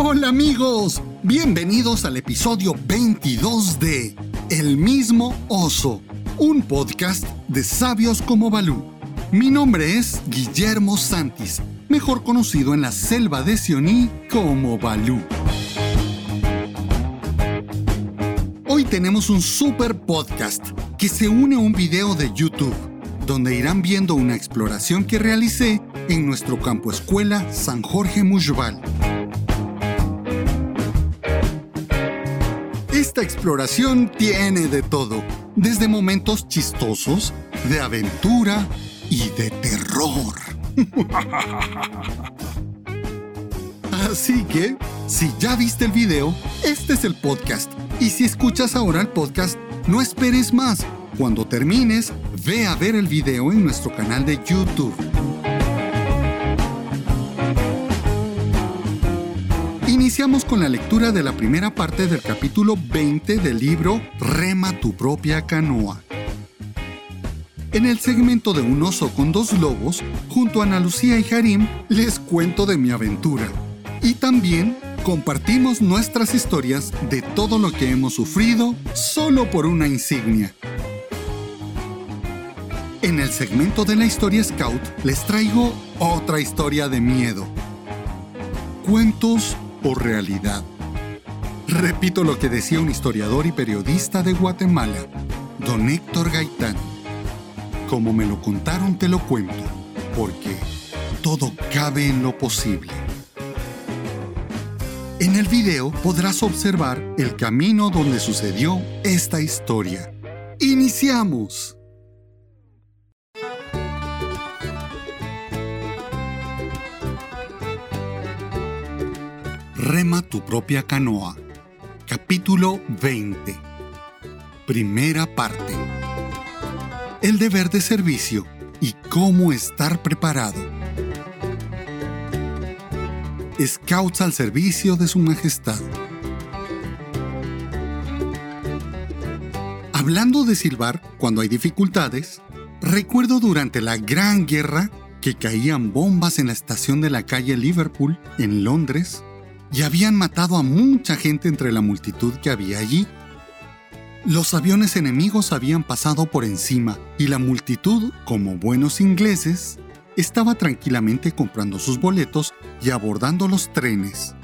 Hola amigos, bienvenidos al episodio 22 de El mismo oso, un podcast de sabios como Balú. Mi nombre es Guillermo Santis, mejor conocido en la selva de Sioní como Balú. Hoy tenemos un super podcast que se une a un video de YouTube, donde irán viendo una exploración que realicé en nuestro campo escuela San Jorge Mujbal. Esta exploración tiene de todo, desde momentos chistosos, de aventura y de terror. Así que, si ya viste el video, este es el podcast. Y si escuchas ahora el podcast, no esperes más. Cuando termines, ve a ver el video en nuestro canal de YouTube. Iniciamos con la lectura de la primera parte del capítulo 20 del libro Rema tu propia canoa. En el segmento de Un oso con dos lobos, junto a Ana Lucía y Harim, les cuento de mi aventura. Y también compartimos nuestras historias de todo lo que hemos sufrido solo por una insignia. En el segmento de la historia Scout les traigo otra historia de miedo. Cuentos o realidad. Repito lo que decía un historiador y periodista de Guatemala, don Héctor Gaitán. Como me lo contaron te lo cuento, porque todo cabe en lo posible. En el video podrás observar el camino donde sucedió esta historia. ¡Iniciamos! Rema tu propia canoa. Capítulo 20. Primera parte. El deber de servicio y cómo estar preparado. Scouts al servicio de su majestad. Hablando de silbar cuando hay dificultades, recuerdo durante la Gran Guerra que caían bombas en la estación de la calle Liverpool, en Londres, y habían matado a mucha gente entre la multitud que había allí. Los aviones enemigos habían pasado por encima y la multitud, como buenos ingleses, estaba tranquilamente comprando sus boletos y abordando los trenes.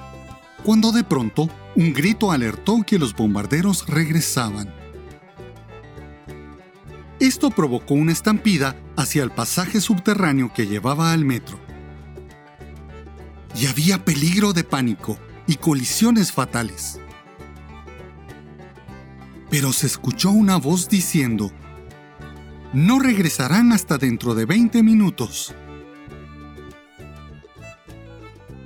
Cuando de pronto un grito alertó que los bombarderos regresaban. Esto provocó una estampida hacia el pasaje subterráneo que llevaba al metro y había peligro de pánico y colisiones fatales. Pero se escuchó una voz diciendo, no regresarán hasta dentro de 20 minutos.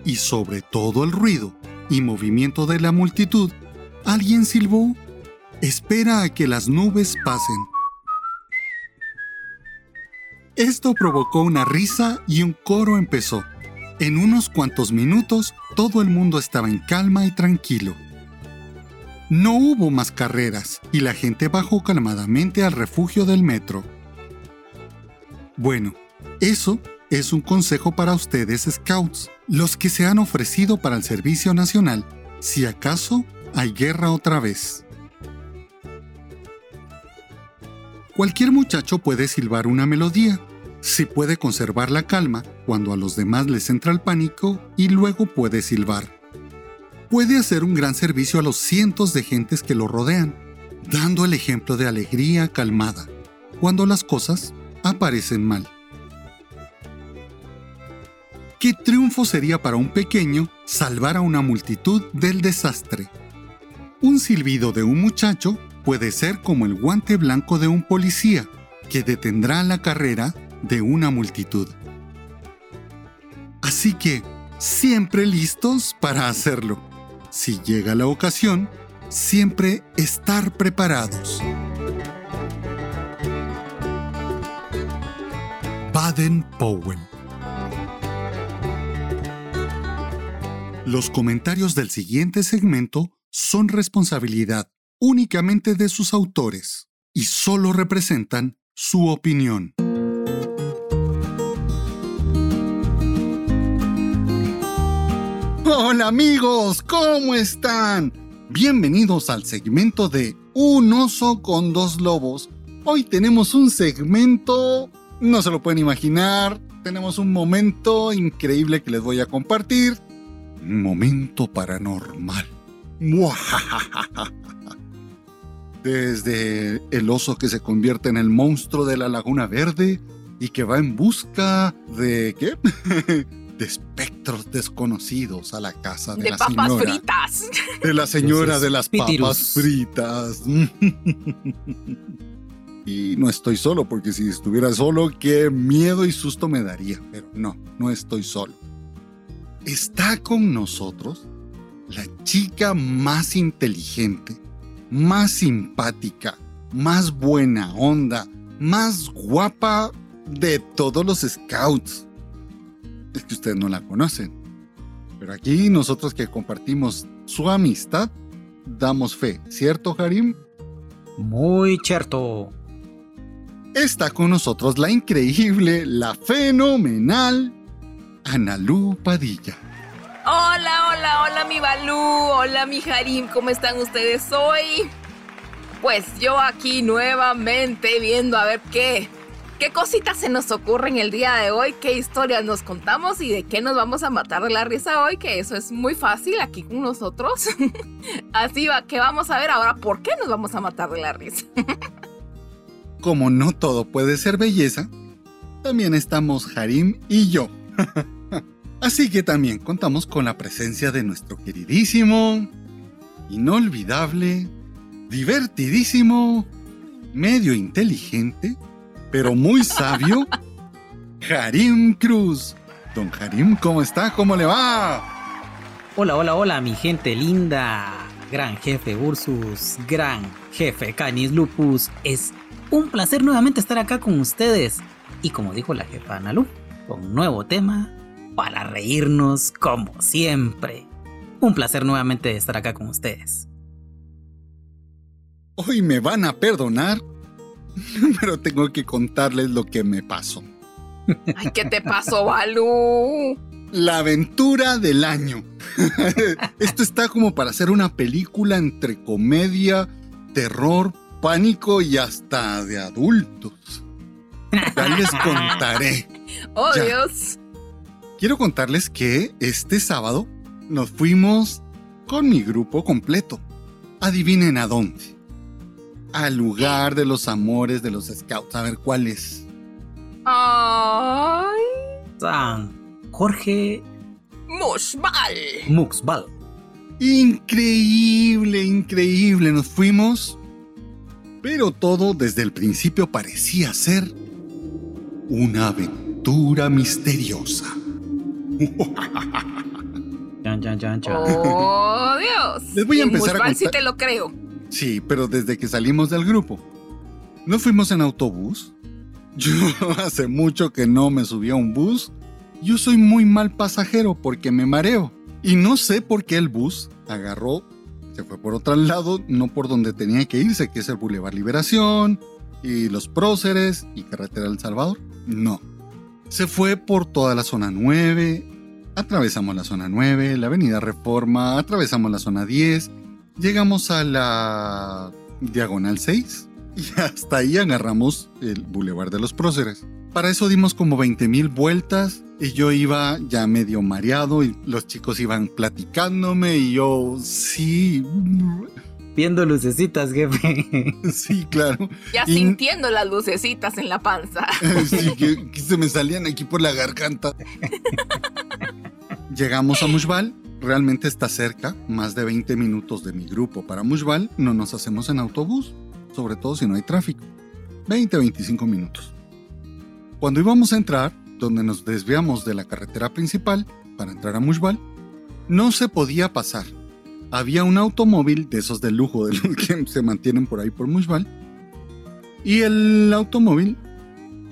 Y sobre todo el ruido y movimiento de la multitud, alguien silbó, espera a que las nubes pasen. Esto provocó una risa y un coro empezó. En unos cuantos minutos todo el mundo estaba en calma y tranquilo. No hubo más carreras y la gente bajó calmadamente al refugio del metro. Bueno, eso es un consejo para ustedes, scouts, los que se han ofrecido para el Servicio Nacional, si acaso hay guerra otra vez. Cualquier muchacho puede silbar una melodía, si puede conservar la calma cuando a los demás les entra el pánico y luego puede silbar. Puede hacer un gran servicio a los cientos de gentes que lo rodean, dando el ejemplo de alegría calmada cuando las cosas aparecen mal. ¿Qué triunfo sería para un pequeño salvar a una multitud del desastre? Un silbido de un muchacho puede ser como el guante blanco de un policía, que detendrá la carrera de una multitud. Así que, siempre listos para hacerlo. Si llega la ocasión, siempre estar preparados. Baden-Powell Los comentarios del siguiente segmento son responsabilidad únicamente de sus autores y solo representan su opinión. Hola amigos, ¿cómo están? Bienvenidos al segmento de Un oso con dos lobos. Hoy tenemos un segmento, no se lo pueden imaginar, tenemos un momento increíble que les voy a compartir. Un momento paranormal. Desde el oso que se convierte en el monstruo de la Laguna Verde y que va en busca de... ¿qué? de espectros desconocidos a la casa de, de la papas señora. fritas. De la señora Entonces, de las pitirus. papas fritas. y no estoy solo, porque si estuviera solo, qué miedo y susto me daría. Pero no, no estoy solo. Está con nosotros la chica más inteligente, más simpática, más buena onda, más guapa de todos los scouts. Es que ustedes no la conocen. Pero aquí nosotros que compartimos su amistad, damos fe, ¿cierto, Harim? Muy cierto. Está con nosotros la increíble, la fenomenal Analú Padilla. Hola, hola, hola mi Balú, hola mi Harim, ¿cómo están ustedes hoy? Pues yo aquí nuevamente viendo a ver qué, qué cositas se nos ocurren el día de hoy, qué historias nos contamos y de qué nos vamos a matar de la risa hoy, que eso es muy fácil aquí con nosotros. Así va, que vamos a ver ahora por qué nos vamos a matar de la risa. Como no todo puede ser belleza, también estamos Harim y yo. Así que también contamos con la presencia de nuestro queridísimo, inolvidable, divertidísimo, medio inteligente, pero muy sabio, Harim Cruz. Don Harim, ¿cómo está? ¿Cómo le va? Hola, hola, hola, mi gente linda. Gran jefe Ursus, gran jefe Canis Lupus. Es un placer nuevamente estar acá con ustedes. Y como dijo la jefa Analu, con un nuevo tema para reírnos como siempre. Un placer nuevamente estar acá con ustedes. Hoy me van a perdonar, pero tengo que contarles lo que me pasó. Ay, ¿qué te pasó, Balú? La aventura del año. Esto está como para hacer una película entre comedia, terror, pánico y hasta de adultos. Ya les contaré. Oh, Ya. Dios. Quiero contarles que este sábado nos fuimos con mi grupo completo. Adivinen a dónde. Al lugar de los amores de los scouts. A ver cuál es. Ay, San Jorge Mushbal. Muxbal. Increíble, increíble. Nos fuimos. Pero todo desde el principio parecía ser una aventura misteriosa. Chan, chan, chan, chan. Oh, Dios. Les voy a empezar a sí contar- te lo creo. Sí, pero desde que salimos del grupo. ¿No fuimos en autobús? Yo hace mucho que no me subí a un bus. Yo soy muy mal pasajero porque me mareo. Y no sé por qué el bus agarró, se fue por otro lado, no por donde tenía que irse, que es el Boulevard Liberación, y los próceres, y Carretera del Salvador. No. Se fue por toda la zona 9, atravesamos la zona 9, la avenida Reforma, atravesamos la zona 10, llegamos a la diagonal 6 y hasta ahí agarramos el Boulevard de los Próceres. Para eso dimos como 20 mil vueltas y yo iba ya medio mareado y los chicos iban platicándome y yo, sí, Viendo lucecitas, jefe. sí, claro. Ya Y- sintiendo las lucecitas en la panza. Sí, que, que se me salían aquí por la garganta. Llegamos a Mushbal, realmente está cerca, más de 20 minutos de mi grupo para Mushbal, no nos hacemos en autobús, sobre todo si no hay tráfico. 20-25 minutos. Cuando íbamos a entrar, donde nos desviamos de la carretera principal para entrar a Mushbal, no se podía pasar. Había un automóvil de esos de lujo, de los que se mantienen por ahí por Mushbal, y el automóvil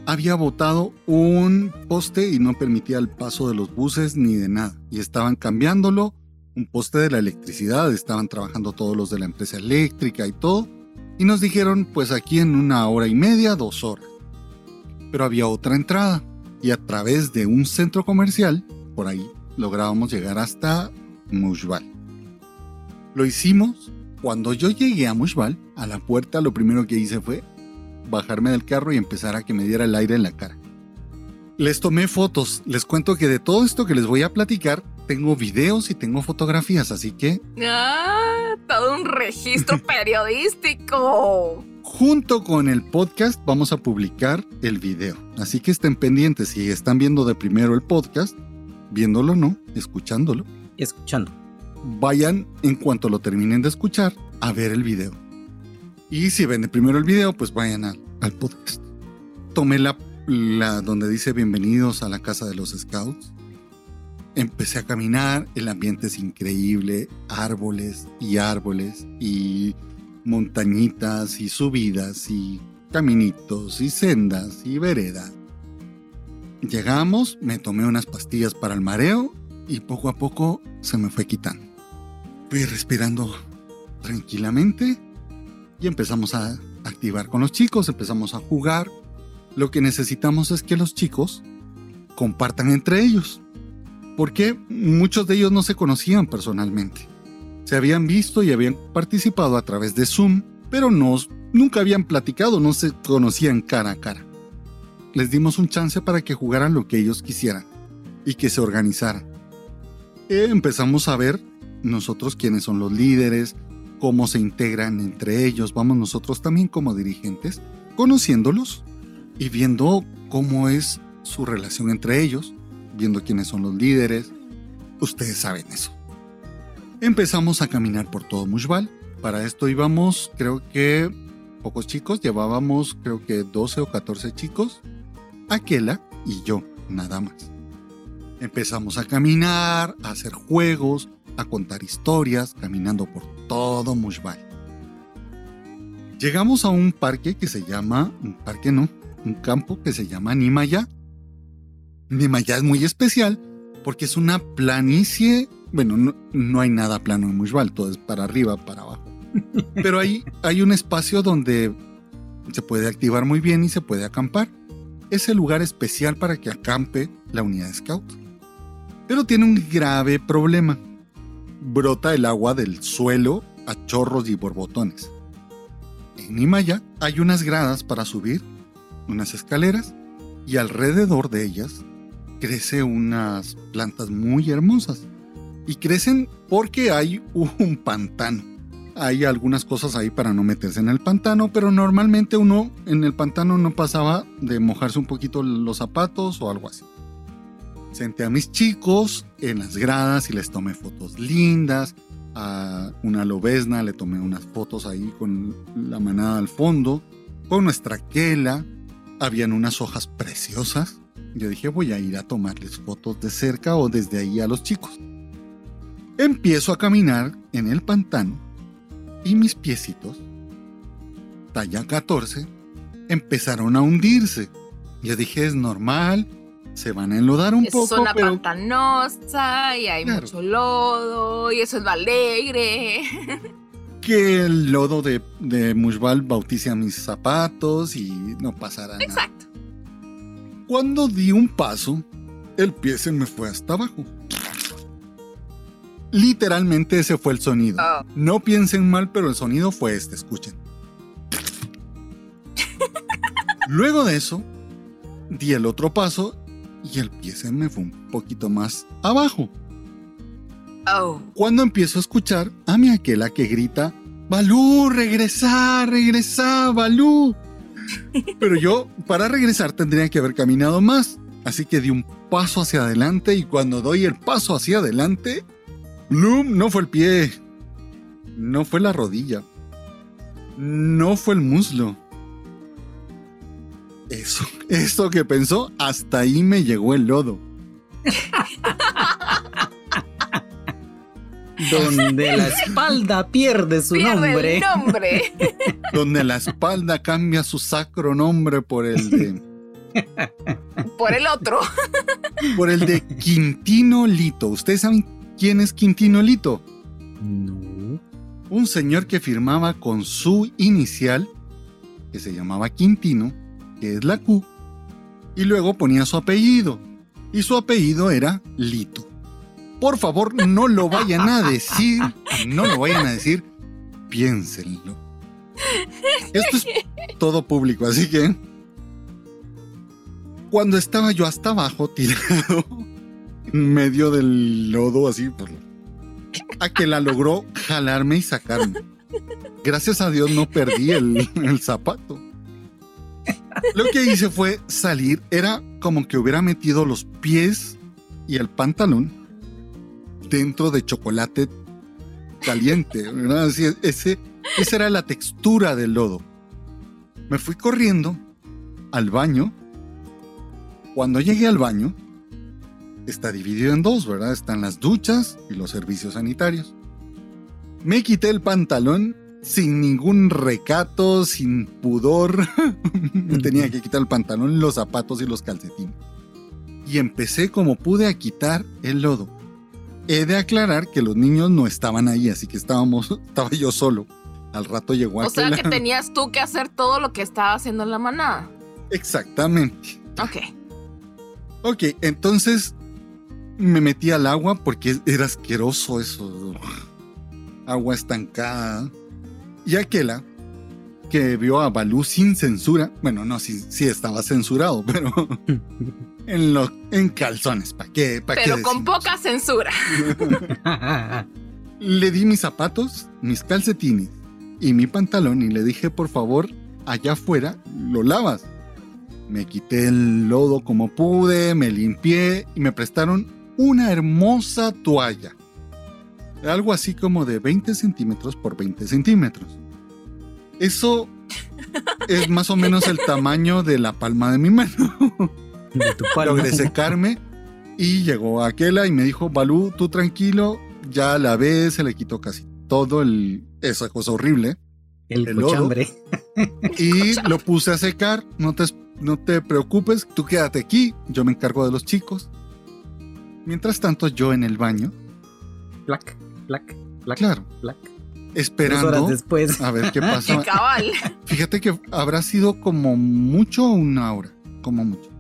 había botado un poste y no permitía el paso de los buses ni de nada. Y estaban cambiándolo, un poste de la electricidad, estaban trabajando todos los de la empresa eléctrica y todo. Y nos dijeron, pues aquí en una hora y media, dos horas. Pero había otra entrada. Y a través de un centro comercial, por ahí, lográbamos llegar hasta Mushbal. Lo hicimos cuando yo llegué a Mushbal, a la puerta lo primero que hice fue bajarme del carro y empezar a que me diera el aire en la cara. Les tomé fotos, les cuento que de todo esto que les voy a platicar, tengo videos y tengo fotografías, así que... ¡Ah! Todo un registro periodístico. Junto con el podcast vamos a publicar el video, así que estén pendientes si están viendo de primero el podcast, viéndolo o no, escuchándolo. Escuchando. Vayan en cuanto lo terminen de escuchar a ver el video. Y si ven primero el video, pues vayan al, al podcast. Tomé la la donde dice bienvenidos a la casa de los scouts. Empecé a caminar, el ambiente es increíble, árboles y árboles y montañitas y subidas y caminitos y sendas y veredas. Llegamos, me tomé unas pastillas para el mareo y poco a poco se me fue quitando. Fui respirando tranquilamente y empezamos a activar con los chicos, empezamos a jugar, lo que necesitamos es que los chicos compartan entre ellos. Porque muchos de ellos no se conocían personalmente. Se habían visto y habían participado a través de Zoom, pero no, nunca habían platicado, no se conocían cara a cara. Les dimos un chance para que jugaran lo que ellos quisieran y que se organizaran. Eh, empezamos a ver nosotros quiénes son los líderes, cómo se integran entre ellos, vamos nosotros también como dirigentes, conociéndolos y viendo cómo es su relación entre ellos, viendo quiénes son los líderes. Ustedes saben eso. Empezamos a caminar por todo Mushbal. Para esto íbamos, creo que pocos chicos, llevábamos creo que 12 o 14 chicos, Aquela y yo, nada más. Empezamos a caminar, a hacer juegos, a contar historias, caminando por todo Mushbal. Llegamos a un parque que se llama, un parque no, un campo que se llama Nimaya. Nimaya es muy especial porque es una planicie. Bueno, no, hay nada plano en Mushbal, todo es para arriba, para abajo. Pero ahí hay un espacio donde se puede activar muy bien y se puede acampar. Es el lugar especial para que acampe la unidad Scout. Pero tiene un grave problema. Brota el agua del suelo a chorros y borbotones. En Nimaya hay unas gradas para subir unas escaleras y alrededor de ellas crece unas plantas muy hermosas. Y crecen porque hay un pantano. Hay algunas cosas ahí para no meterse en el pantano, pero normalmente uno en el pantano no pasaba de mojarse un poquito los zapatos o algo así. Senté a mis chicos en las gradas y les tomé fotos lindas. A una lobesna le tomé unas fotos ahí con la manada al fondo. Con nuestra quela, habían unas hojas preciosas. Yo dije, voy a ir a tomarles fotos de cerca o desde ahí a los chicos. Empiezo a caminar en el pantano y mis piecitos, talla 14, empezaron a hundirse. Yo dije, es normal, se van a enlodar un poco. Es zona pantanosa y hay mucho lodo y eso es alegre. que el lodo de, de Mushbal bautice a mis zapatos y no pasará nada. Exacto. Cuando di un paso, el pie se me fue hasta abajo. Literalmente ese fue el sonido. Oh. No piensen mal, pero el sonido fue este, escuchen. Luego de eso, di el otro paso y el pie se me fue un poquito más abajo. Oh. Cuando empiezo a escuchar a mi aquela que grita, Balú, regresa, regresa, Balú. Pero yo, para regresar, tendría que haber caminado más. Así que di un paso hacia adelante y cuando doy el paso hacia adelante, Bloom no fue el pie, no fue la rodilla, no fue el muslo. Eso, eso que pensó, hasta ahí me llegó el lodo. Donde la espalda pierde su nombre. nombre. Donde la espalda cambia su sacro nombre por el de. Por el otro. Por el de Quintino Lito. ¿Ustedes saben quién es Quintino Lito? No. Un señor que firmaba con su inicial, que se llamaba Quintino, que es la Q, y luego ponía su apellido. Y su apellido era Lito. Por favor, no lo vayan a decir. No lo vayan a decir. Piénsenlo. Esto es todo público, así que. Cuando estaba yo hasta abajo, tirado, en medio del lodo, así, pues, a que la logró jalarme y sacarme. Gracias a Dios no perdí el, el zapato. Lo que hice fue salir, era como que hubiera metido los pies y el pantalón dentro de chocolate caliente. Así, ese, esa era la textura del lodo. Me fui corriendo al baño. Cuando llegué al baño, está dividido en dos, ¿verdad? Están las duchas y los servicios sanitarios. Me quité el pantalón sin ningún recato, sin pudor. Me tenía que quitar el pantalón, los zapatos y los calcetines. Y empecé como pude a quitar el lodo. He de aclarar que los niños no estaban ahí, así que estábamos, estaba yo solo. Al rato llegó O sea que tenías tú que hacer todo lo que estaba haciendo la manada. Exactamente. Ok. Ok, entonces me metí al agua porque era asqueroso eso. Agua estancada. Y aquella que vio a Balú sin censura, bueno, no, sí, sí estaba censurado, pero en, lo, en calzones, ¿para qué? ¿Pa' qué Pero con poca censura. Le di mis zapatos, mis calcetines y mi pantalón y le dije, por favor, allá afuera lo lavas. Me quité el lodo como pude, me limpié y me prestaron una hermosa toalla. Algo así como de 20 centímetros por 20 centímetros. Eso es más o menos el tamaño de la palma de mi mano. De tu palma. Logré secarme y llegó aquella y me dijo, Balú, tú tranquilo, ya la ves, se le quitó casi todo el, esa cosa horrible. El el lodo. Y lo puse a secar, no te, no te preocupes, tú quédate aquí, yo me encargo de los chicos. Mientras tanto, yo en el baño, Plac, plac, plac, claro, plac. Dos horas esperando después. a ver qué pasa. cabal. Fíjate que habrá sido como mucho una hora, como mucho.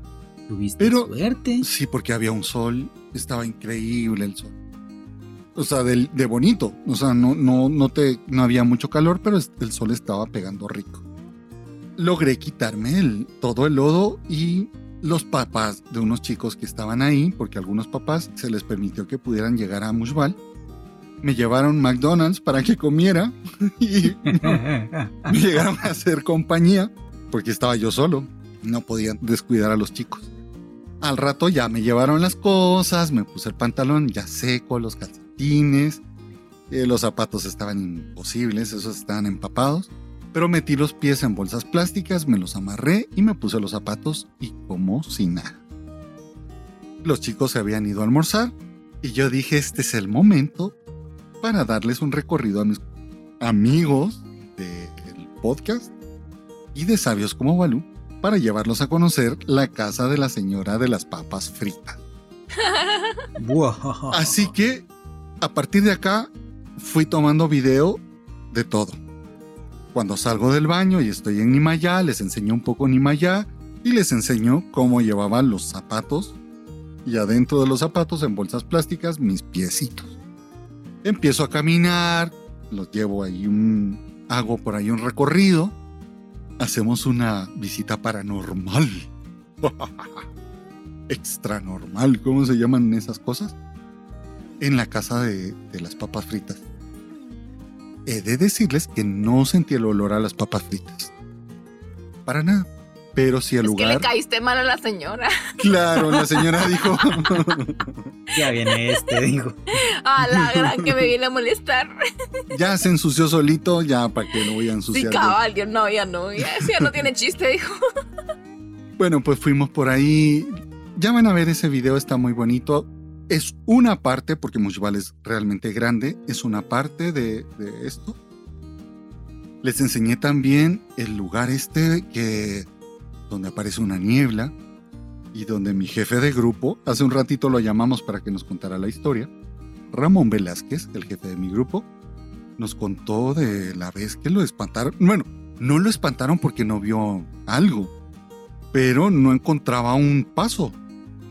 Tuviste Pero- suerte. Sí, porque había un sol, estaba increíble el sol. O sea, de, bonito. O sea, no, no, no, te, no había mucho calor, pero el sol estaba pegando rico. Logré quitarme el, todo el lodo y los papás de unos chicos que estaban ahí, porque a algunos papás se les permitió que pudieran llegar a Mushbal, me llevaron McDonald's para que comiera y me llegaron a hacer compañía porque estaba yo solo. No podía descuidar a los chicos. Al rato ya me llevaron las cosas, me puse el pantalón ya seco, los calcetines, eh, los zapatos estaban imposibles, esos estaban empapados. Pero metí los pies en bolsas plásticas, me los amarré y me puse los zapatos y como si nada. Los chicos se habían ido a almorzar y yo dije, este es el momento para darles un recorrido a mis amigos del podcast y de sabios como Balú para llevarlos a conocer la casa de la señora de las papas fritas. Así que a partir de acá fui tomando video de todo. Cuando salgo del baño y estoy en Nimayá, les enseño un poco Nimayá y les enseño cómo llevaban los zapatos y adentro de los zapatos en bolsas plásticas mis piecitos. Empiezo a caminar, los llevo ahí un hago por ahí un recorrido, hacemos una visita paranormal. Extra normal, ¿cómo se llaman esas cosas? En la casa de, de las papas fritas. He de decirles que no sentí el olor a las papas fritas. Para nada. Pero sí el Es que le lugar. caíste mal a la señora. Claro, la señora dijo. Ya viene este, digo. A la gran que me viene a molestar. ya se ensució solito, ya para que lo voy a Sí, ensuciar. yo. cabal, yo no, ya no. Ya no tiene chiste, dijo. Bueno, pues fuimos por ahí. Ya van a ver ese video, está muy bonito. Es una parte, porque Mushbal es realmente grande, es una parte de, de esto. Les enseñé también el lugar este que donde aparece una niebla y donde mi jefe de grupo, hace un ratito lo llamamos para que nos contara la historia, Ramón Velázquez, el jefe de mi grupo, nos contó de la vez que lo espantaron. Bueno, no lo espantaron porque no vio algo, pero no encontraba un paso.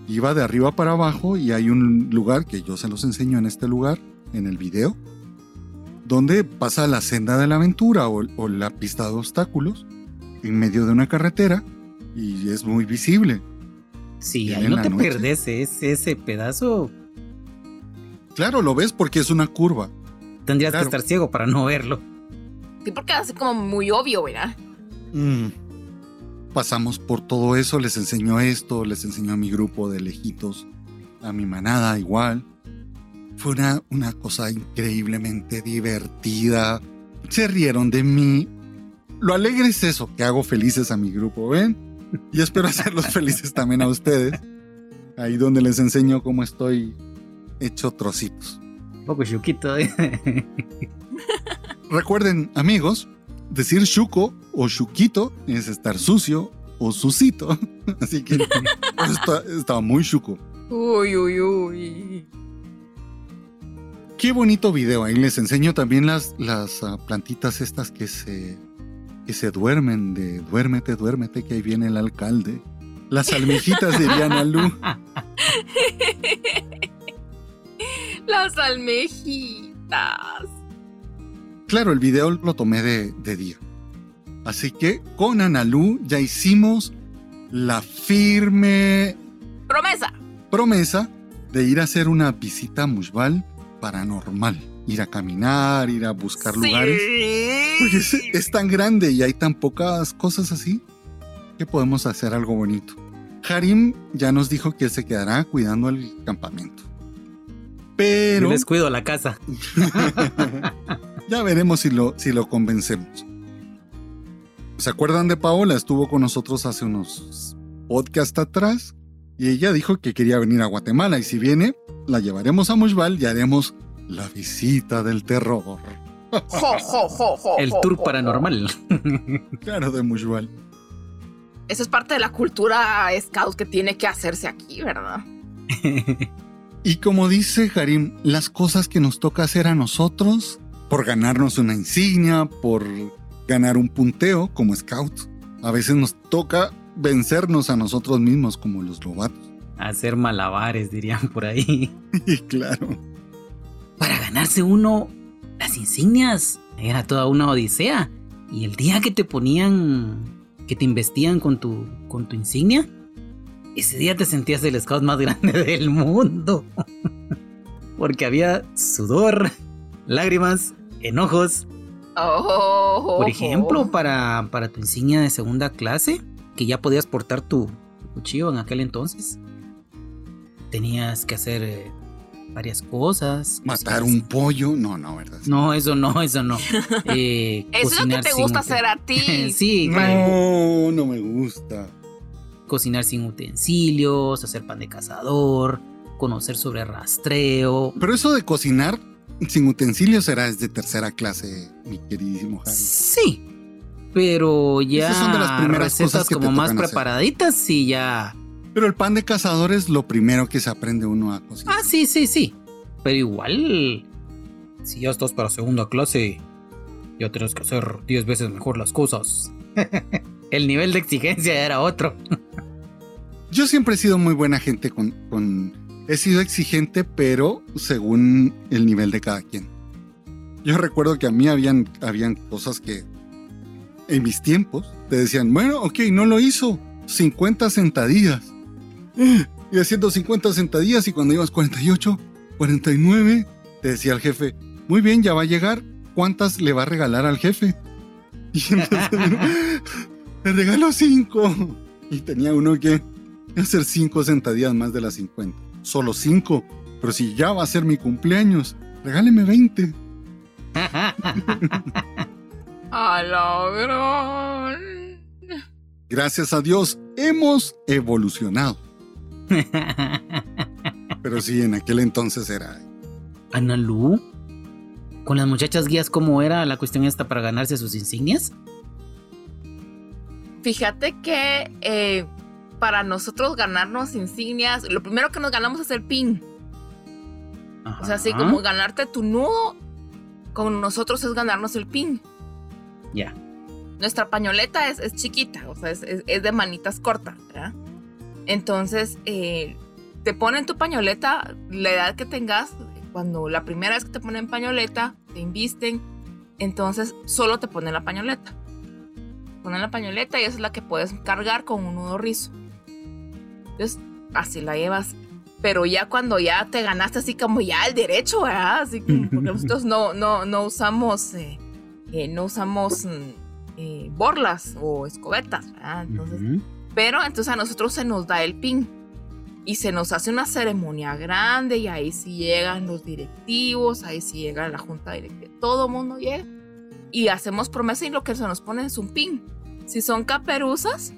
iba de arriba para abajo y hay un lugar que yo se los enseño en este lugar, en el video, donde pasa la senda de la aventura o, o la pista de obstáculos en medio de una carretera y es muy visible. Sí, ahí no te noche. perdes ese, ese pedazo. Claro, lo ves porque es una curva. Tendrías Claro. que estar ciego para no verlo. Sí, porque es así como muy obvio, ¿verdad? Mm. Pasamos por todo eso, les enseñó esto, les enseñó a mi grupo de lejitos, a mi manada igual. Fue una, una cosa increíblemente divertida. Se rieron de mí. Lo alegre es eso, que hago felices a mi grupo, ¿ven? Y espero hacerlos felices también a ustedes. Ahí donde les enseño cómo estoy hecho trocitos. Un poco chuquito. ¿eh? Recuerden, amigos, decir chuco o chuquito es estar sucio o sucito. Así que está- estaba muy chuco. Uy, uy, uy. Qué bonito video. Ahí les enseño también las, las ah, plantitas estas que se, que se duermen de duérmete, duérmete, que ahí viene el alcalde. Las almejitas dirían a Lu. Las almejitas. Claro, el video lo tomé de, de día. Así que con Analú ya hicimos la firme Promesa. promesa de ir a hacer una visita a Mushbal paranormal. Ir a caminar, ir a buscar Sí. lugares. Porque es, es tan grande y hay tan pocas cosas así que podemos hacer algo bonito. Harim ya nos dijo que él se quedará cuidando el campamento. Pero Yo les cuido la casa. ya veremos si lo, si lo convencemos. ¿Se acuerdan de Paola? Estuvo con nosotros hace unos podcasts atrás y ella dijo que quería venir a Guatemala y si viene, la llevaremos a Mushbal y haremos la visita del terror. Jo, jo, jo, jo, El tour paranormal. Claro, de Mushbal. Eso es parte de la cultura scout que tiene que hacerse aquí, ¿verdad? Y como dice Harim, las cosas que nos toca hacer a nosotros por ganarnos una insignia, por ganar un punteo como scouts, a veces nos toca vencernos a nosotros mismos como los lobatos. Hacer malabares, dirían por ahí. Y claro, Para ganarse uno las insignias. Era toda una odisea. Y el día que te ponían, que te investían con tu, con tu insignia, ese día te sentías el scout más grande del mundo. Porque había sudor, lágrimas, enojos. Oh, Por ejemplo, para, para tu insignia de segunda clase, que ya podías portar tu, tu cuchillo en aquel entonces, tenías que hacer eh, varias cosas. matar un pollo, no, no, ¿verdad? No, eso no, eso no. Eh, Eso es lo que te gusta hacer a ti. sí, claro. No, no me gusta. Cocinar sin utensilios, hacer pan de cazador, conocer sobre rastreo. Pero eso de cocinar sin utensilios será desde tercera clase, mi queridísimo. Sí. Pero ya Esas son de las primeras recetas cosas que como más preparaditas y ya. Pero el pan de cazador es lo primero que se aprende uno a cocinar. Ah, sí, sí, sí. Pero igual, si ya estás para segunda clase, ya tienes que hacer 10 veces mejor las cosas. El nivel de exigencia era otro. Yo siempre he sido muy buena gente con, con- He sido exigente, pero según el nivel de cada quien. Yo recuerdo que a mí habían, habían cosas que en mis tiempos te decían, bueno, ok, no lo hizo. 50 sentadillas. Y haciendo 50 sentadillas y cuando ibas 48, 49, te decía el jefe, muy bien, ya va a llegar. ¿Cuántas le va a regalar al jefe? Y entonces, le regaló 5. Y tenía uno que hacer 5 sentadillas más de las 50. Solo 5. Pero si ya va a ser mi cumpleaños, regáleme 20. A la gran. Gracias a Dios, hemos evolucionado. Pero sí, en aquel entonces era. Analu, con las muchachas guías, ¿cómo era la cuestión esta para ganarse sus insignias? Fíjate que eh, para nosotros ganarnos insignias, lo primero que nos ganamos es el pin. O sea, así como ganarte tu nudo, con nosotros es ganarnos el pin. Ya. Nuestra pañoleta es, es chiquita, o sea, es, es- es de manitas cortas, ¿verdad? Entonces, eh, te ponen tu pañoleta, la edad que tengas, cuando la primera vez que te ponen pañoleta, te invisten, entonces solo te ponen la pañoleta. Ponen la pañoleta y esa es la que puedes cargar con un nudo rizo. Entonces, así la llevas. Pero ya cuando ya te ganaste así como ya el derecho, ¿verdad? Así como porque nosotros no, no, no usamos, eh, eh, no usamos mm, eh, borlas o escobetas, ¿verdad? Entonces, pero entonces a nosotros se nos da el pin y se nos hace una ceremonia grande y ahí sí llegan los directivos, ahí sí llega la junta directiva, todo el mundo llega y hacemos promesa y lo que se nos pone es un pin. Si son caperuzas,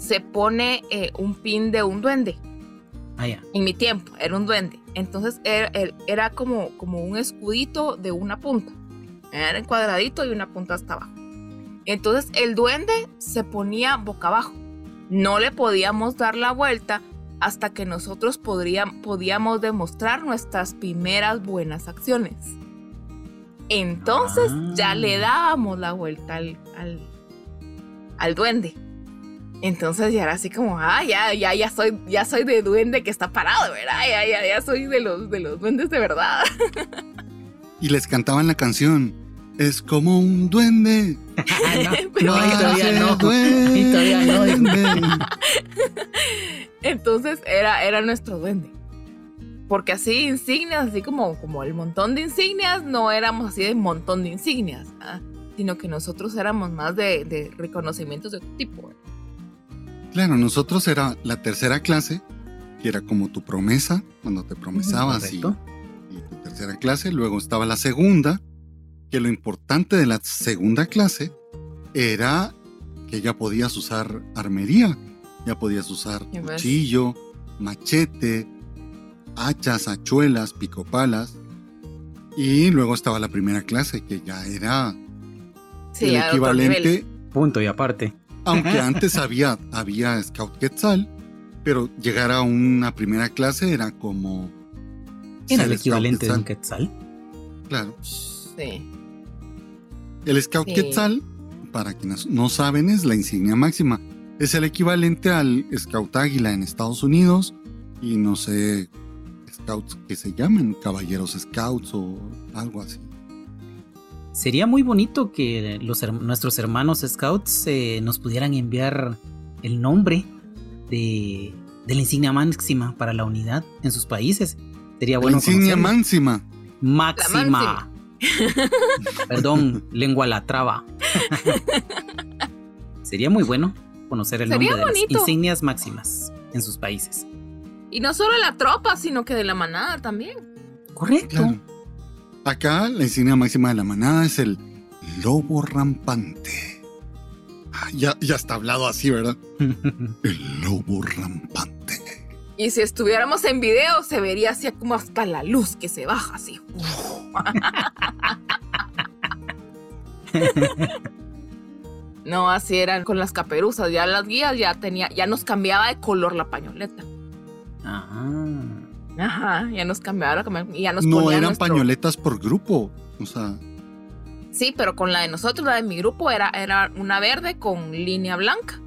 se pone eh, un pin de un duende. Ah, ya. En mi tiempo, era un duende. Entonces era, era como, como un escudito de una punta. Era encuadradito y una punta hasta abajo. Entonces el duende se ponía boca abajo. No le podíamos dar la vuelta hasta que nosotros podíamos demostrar nuestras primeras buenas acciones. Entonces ya le ah. dábamos la vuelta al, al, duende. Entonces ya era así como, ah, ya, ya, ya soy, ya soy de duende que está parado, ¿verdad? Ya, ya, ya soy de los, de los duendes de verdad. Y les cantaban la canción. Es como un duende. no, todavía no. todavía no. Entonces era, era nuestro duende. Porque así insignias, así como, como el montón de insignias, no éramos así de montón de insignias, sino que nosotros éramos más de, reconocimientos de otro tipo. Claro, nosotros era la tercera clase, que era como tu promesa, cuando te promesabas y, y, tu tercera clase. Luego estaba la segunda, que lo importante de la segunda clase era que ya podías usar armería ya podías usar cuchillo, machete, hachas, hachuelas, picopalas. Y luego estaba la primera clase, que ya era el equivalente. Punto y aparte. Aunque antes había, había Scout Quetzal, pero llegar a una primera clase era como. ¿Era el equivalente de un Quetzal? Claro. Sí. El Scout Quetzal, para quienes no saben, es la insignia máxima es el equivalente al Scout Águila en Estados Unidos y no sé, Scouts que se llaman, Caballeros Scouts o algo así. Sería muy bonito que nuestros hermanos Scouts eh, nos pudieran enviar el nombre de, la insignia máxima para la unidad en sus países. Sería bueno. La insignia máxima. Máxima. Perdón, lengua la traba. Sería muy bueno conocer el nombre de las insignias máximas en sus países. Y no solo la tropa, sino que de la manada también. Correcto. Acá la insignia máxima de la manada es el lobo rampante. Ah, ya, ya está hablado así, ¿verdad? el lobo rampante. Y si estuviéramos en video, se vería así como hasta la luz que se baja así. No, así eran con las caperuzas. Ya las guías ya tenía, ya nos cambiaba de color la pañoleta. Ajá. Ajá, ya nos ya No eran pañoletas por grupo, o sea. Sí, pero con la de nosotros, la de mi grupo, era, era una verde con línea blanca.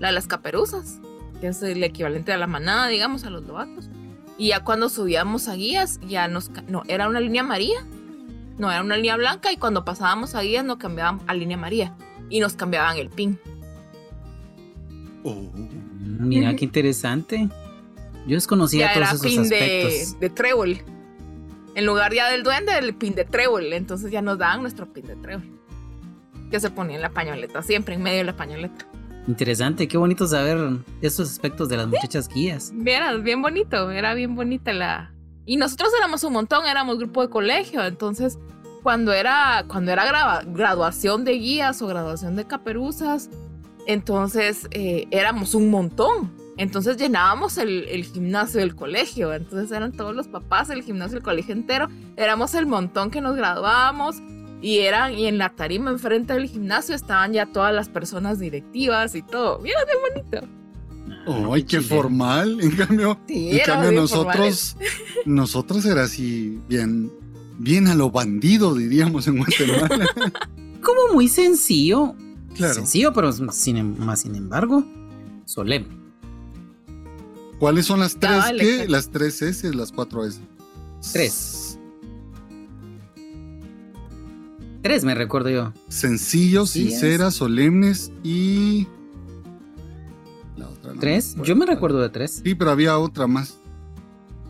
La de las caperuzas, que es el equivalente a la manada, digamos, a los lobatos. Y ya cuando subíamos a guías, ya nos. No, era una línea amarilla. No, era una línea blanca y cuando pasábamos a guías nos cambiaban a línea amarilla y nos cambiaban el pin. Oh. Mira qué interesante. Yo desconocía todos esos pin De, de trébol. En lugar ya del duende, el pin de trébol. Entonces ya nos daban nuestro pin de trébol. Que se ponía en la pañoleta, siempre en medio de la pañoleta. Interesante, qué bonito saber estos aspectos de las muchachas guías. Era bien bonito, era bien bonita la... Y nosotros éramos un montón, éramos grupo de colegio, entonces cuando era, cuando era graduación de guías o graduación de caperuzas, entonces eh, éramos un montón. Entonces llenábamos el, gimnasio del colegio. Entonces eran todos los papás, el gimnasio del colegio entero. Éramos el montón que nos graduábamos. Y, eran, y en la tarima enfrente del gimnasio estaban ya todas las personas directivas y todo. Mira qué bonito. ¡Ay, qué formal! En cambio, en cambio nosotros, nosotros era así bien bien a lo bandido, diríamos en Guatemala. Como muy sencillo. Claro. Sencillo, pero sin, em, más sin embargo, solemne. ¿Cuáles son las tres qué? exacto. Las tres S, las cuatro S. Tres. Tres me recuerdo yo. Sencillos, Sí, sinceras, solemnes y. La otra no ¿Tres? Yo me recuerdo de tres. Sí, pero había otra más.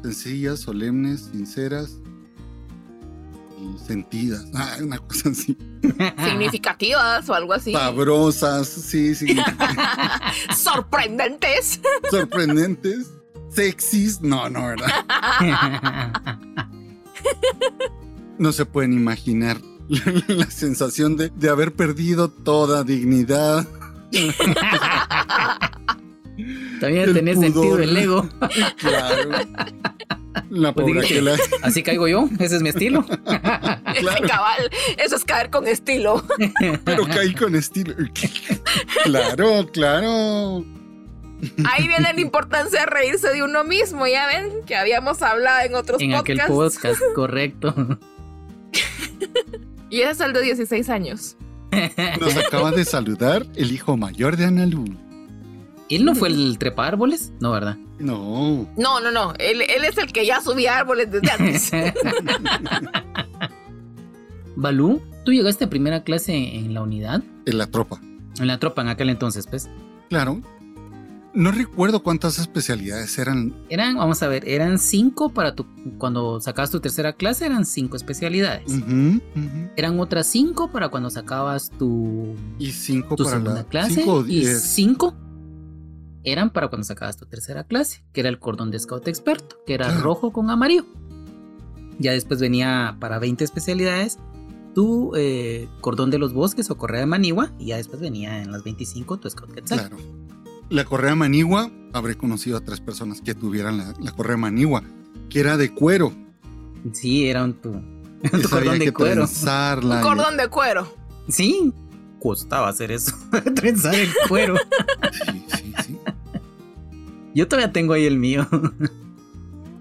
Sencillas, solemnes, sinceras sentidas. Ah, una cosa así. Significativas o algo así. Sabrosas, sí, sí. Sorprendentes. sorprendentes. Sexys. No, no, ¿verdad? No se pueden imaginar la sensación de, de haber perdido toda dignidad. También El tenés sentido pudor. del ego. Claro. La Pues dijiste, que la- Así caigo yo, ese es mi estilo. Claro. Cabal. Eso es caer con estilo. Pero caí con estilo. Claro, claro. Ahí viene la importancia de reírse de uno mismo. Ya ven que habíamos hablado en otros En aquel podcasts. podcast, correcto. Y ese es el de 16 años. Nos acaba de saludar el hijo mayor de Analu. ¿Él no fue el trepa árboles? No, ¿verdad? No. No, no, no. Él, él es el que ya subía árboles desde antes. Balú, ¿tú llegaste a primera clase en la unidad? En la tropa. En la tropa en aquel entonces, pues. Claro. No recuerdo cuántas especialidades eran. Eran, vamos a ver, eran cinco para tu. Cuando sacabas tu tercera clase, eran cinco especialidades. Eran otras cinco para cuando sacabas tu, Y cinco tu para segunda la clase. cinco y cinco eran para cuando sacabas tu tercera clase, que era el cordón de scout experto, que era Claro. rojo con amarillo. Ya después venía para 20 especialidades tu eh, cordón de los bosques o correa de manigua, y ya después venía en las 25 tu scout quetzal. Claro. La correa manigua, habré conocido a tres personas que tuvieran la, la correa manigua, que era de cuero. Sí, era un tu, tu cordón que de cuero. trenzarla Un y- cordón de cuero. Sí, costaba hacer eso, trenzar el cuero. Sí, sí, sí. Yo todavía tengo ahí el mío.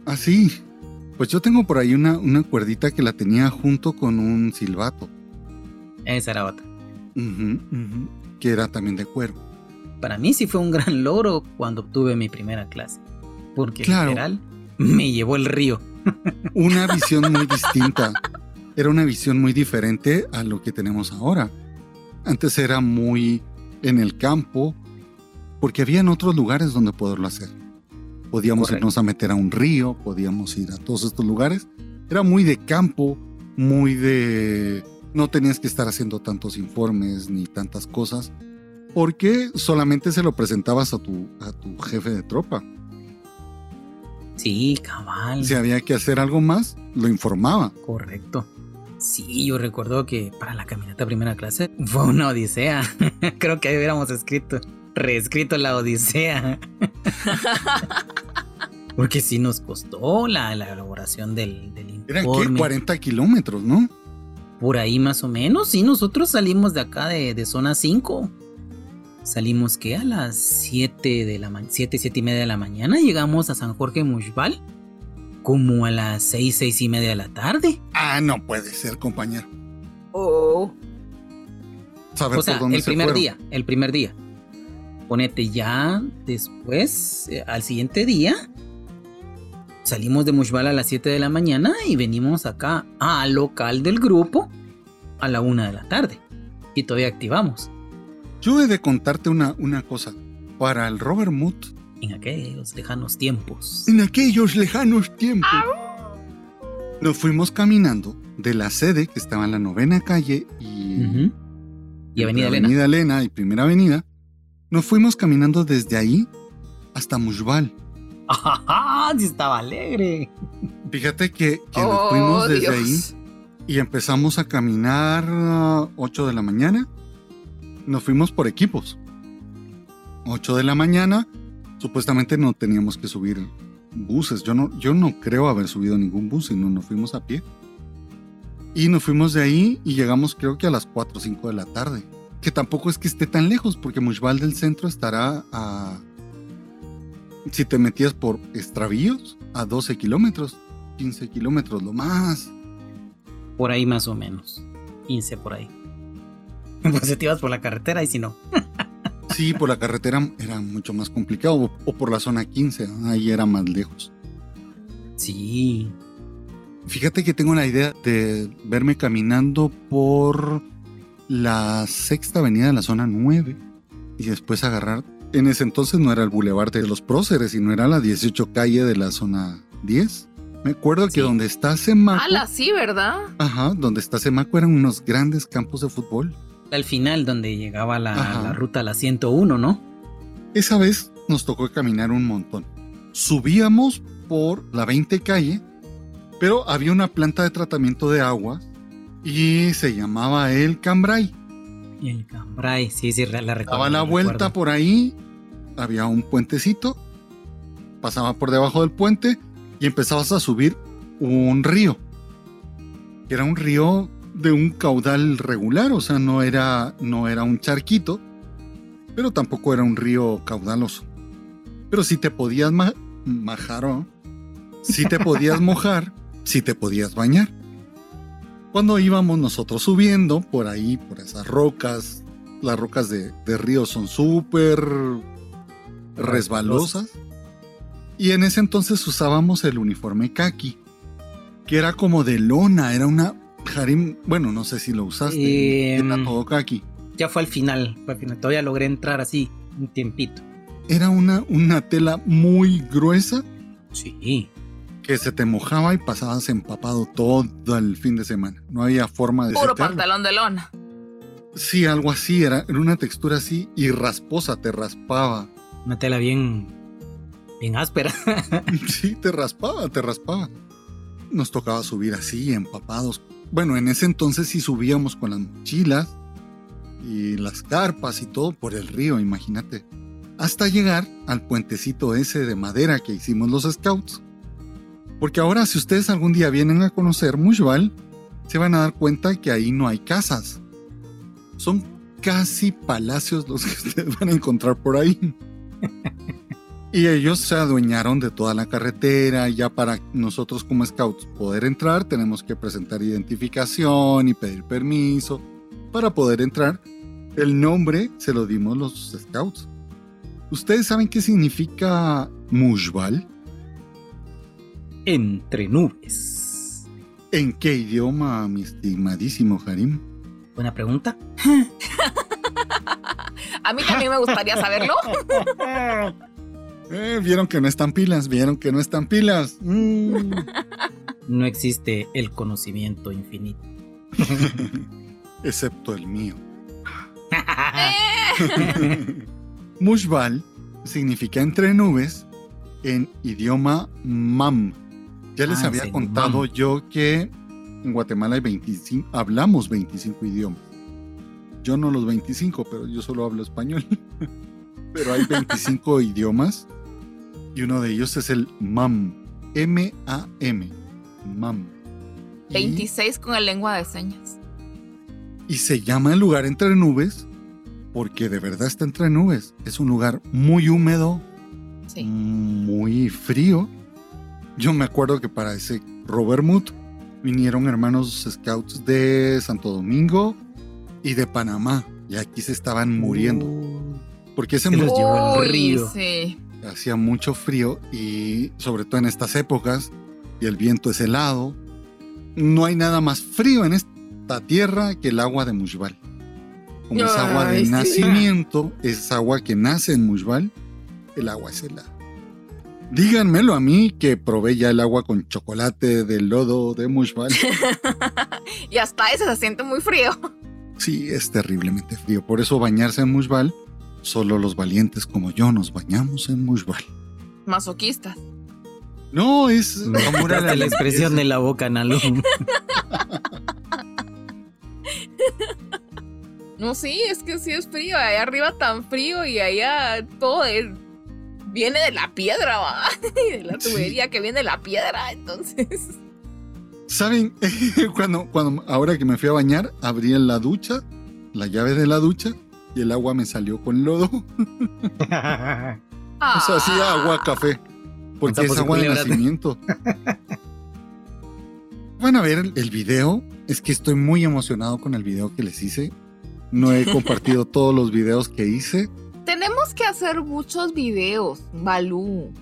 Ah, sí. Pues yo tengo por ahí una, una cuerdita que la tenía junto con un silbato, Esa era otra. Que era también de cuero. Para mí sí fue un gran logro cuando obtuve mi primera clase. Porque Claro. literal me llevó el río. Una visión muy distinta. Era una visión muy diferente a lo que tenemos ahora. Antes era muy en el campo, porque habían otros lugares donde poderlo hacer. Podíamos Correcto. irnos a meter a un río, podíamos ir a todos estos lugares. Era muy de campo, muy de... No tenías que estar haciendo tantos informes ni tantas cosas, porque solamente se lo presentabas a tu, a tu jefe de tropa. Sí, cabal. Si había que hacer algo más, lo informaba. Correcto. Sí, yo recuerdo que para la caminata primera clase fue una odisea. Creo que ahí hubiéramos escrito, reescrito la odisea. Porque sí nos costó la, la elaboración del, del Eran informe. ¿qué? 40 kilómetros, ¿no? Por ahí más o menos. Sí, nosotros salimos de acá de, de zona 5. Salimos que a las 7 de la mañana, 7, 7 y media de la mañana. Llegamos a San Jorge Mushbal como a las 6, 6 y media de la tarde. Ah, no puede ser, compañero. Oh. Saber O sea, por dónde el se primer fueron. día, el primer día. Ponete ya después, eh, al siguiente día, salimos de Mushbal a las 7 de la mañana y venimos acá al local del grupo a la 1 de la tarde. Y todavía activamos. Yo he de contarte una, una cosa. Para el Robert Mood, en aquellos lejanos tiempos. en aquellos lejanos tiempos, nos fuimos caminando de la sede que estaba en la novena calle y. Y Avenida Elena. Avenida Elena y Primera Avenida. Nos fuimos caminando desde ahí hasta Mushbal. ¡Ajá! Sí estaba alegre. Fíjate que, que nos Oh, fuimos desde Dios. ahí y empezamos a caminar a 8 de la mañana. Nos fuimos por equipos. 8 de la mañana, supuestamente no teníamos que subir buses. Yo no, yo no creo haber subido ningún bus, sino nos fuimos a pie. Y nos fuimos de ahí y llegamos creo que a las 4 o 5 de la tarde. Que tampoco es que esté tan lejos, porque Mushbal del centro estará a... Si te metías por extravíos, a 12 kilómetros, 15 kilómetros, lo más. Por ahí más o menos. 15 por ahí. Pues si te ibas por la carretera y si no. Sí, por la carretera era mucho más complicado. O, o por la zona 15, ahí era más lejos. Sí. Fíjate que tengo la idea de verme caminando por la sexta avenida de la zona 9 y después agarrar. En ese entonces no era el Boulevard de los Próceres, sino era la 18 calle de la zona 10. Me acuerdo que Sí. donde está Semaco. ¡Hala, sí, verdad! Ajá, donde está Semaco eran unos grandes campos de fútbol. Al final, donde llegaba la, la ruta a la 101, ¿no? Esa vez nos tocó caminar un montón. Subíamos por la 20 calle, pero había una planta de tratamiento de agua y se llamaba el Cambrai. El Cambrai, sí, sí, la recuerdo. Daba la la vuelta recuerdo. por ahí, había un puentecito, pasaba por debajo del puente y empezabas a subir un río. Era un río de un caudal regular, o sea, no era, no era un charquito, pero tampoco era un río caudaloso. Pero si te podías ma- majar, si te podías mojar, si te podías bañar. Cuando íbamos nosotros subiendo por ahí, por esas rocas, las rocas de, de río son súper resbalosas. Y en ese entonces usábamos el uniforme kaki, que era como de lona, era una harim, bueno, no sé si lo usaste, Eh, era todo kaki. Ya fue al final, fue al final. Todavía logré entrar así un tiempito. Era una, una tela muy gruesa Sí. Que se te mojaba y pasabas empapado todo el fin de semana. No había forma de Puro pantalón de lona. Sí, algo así, era, era una textura así y rasposa, te raspaba. Una tela bien. bien áspera. Sí, te raspaba, te raspaba. Nos tocaba subir así, empapados. Bueno, en ese entonces sí subíamos con las mochilas y las carpas y todo por el río, imagínate. Hasta llegar al puentecito ese de madera que hicimos los scouts. Porque ahora si ustedes algún día vienen a conocer Mushbal, se van a dar cuenta que ahí no hay casas. Son casi palacios los que ustedes van a encontrar por ahí. Y ellos se adueñaron de toda la carretera. Ya para nosotros como scouts poder entrar, tenemos que presentar identificación y pedir permiso para poder entrar. El nombre se lo dimos los scouts. ¿Ustedes saben qué significa Mushbal? Entre nubes. ¿En qué idioma, mi estimadísimo Harim? Buena pregunta. A mí también me gustaría saberlo. Eh, vieron que no están pilas, vieron que no están pilas. Mm. No existe el conocimiento infinito. Excepto el mío. Mushbal significa entre nubes en idioma mam. Ya les Ah, había contado yo que en Guatemala hay 25, hablamos 25 idiomas. Yo no los 25, pero yo solo hablo español. pero hay 25 idiomas y uno de ellos es el mam. M-A-M. Mam. Y- 26 con el lengua de señas. y se llama el lugar entre nubes porque de verdad está entre nubes. Es un lugar muy húmedo, Sí. muy frío. Yo me acuerdo que para ese Robert Mood vinieron hermanos scouts de Santo Domingo y de Panamá. Y aquí se estaban muriendo. Porque ese Se los mu- llevó el Uy, río. sí. hacía mucho frío y sobre todo en estas épocas y el viento es helado. No hay nada más frío en esta tierra que el agua de Mushbal. Como es agua de sí. nacimiento, es agua que nace en Mushbal, el agua es helada. Díganmelo a mí que probé ya el agua con chocolate del lodo de Mushbal. Y hasta ese se siente muy frío. Sí, es terriblemente frío. Por eso bañarse en Mushbal, solo los valientes como yo nos bañamos en Mushbal. Masoquistas. No, es me amor a quitaste la expresión de la boca, Nalu. No, sí, es que sí es frío. Allá arriba tan frío y allá todo es- viene de la piedra, va. Y de la Sí. tubería que viene de la piedra. Entonces, ¿Saben? cuando, cuando, ahora que me fui a bañar, abrí la ducha, la llave de la ducha, y el agua me salió con lodo. O sea, así ah, agua café. Porque es agua de nacimiento. Van a ver el video. Es que estoy muy emocionado con el video que les hice. No he compartido todos los videos que hice. Tenemos que hacer muchos videos, Balú.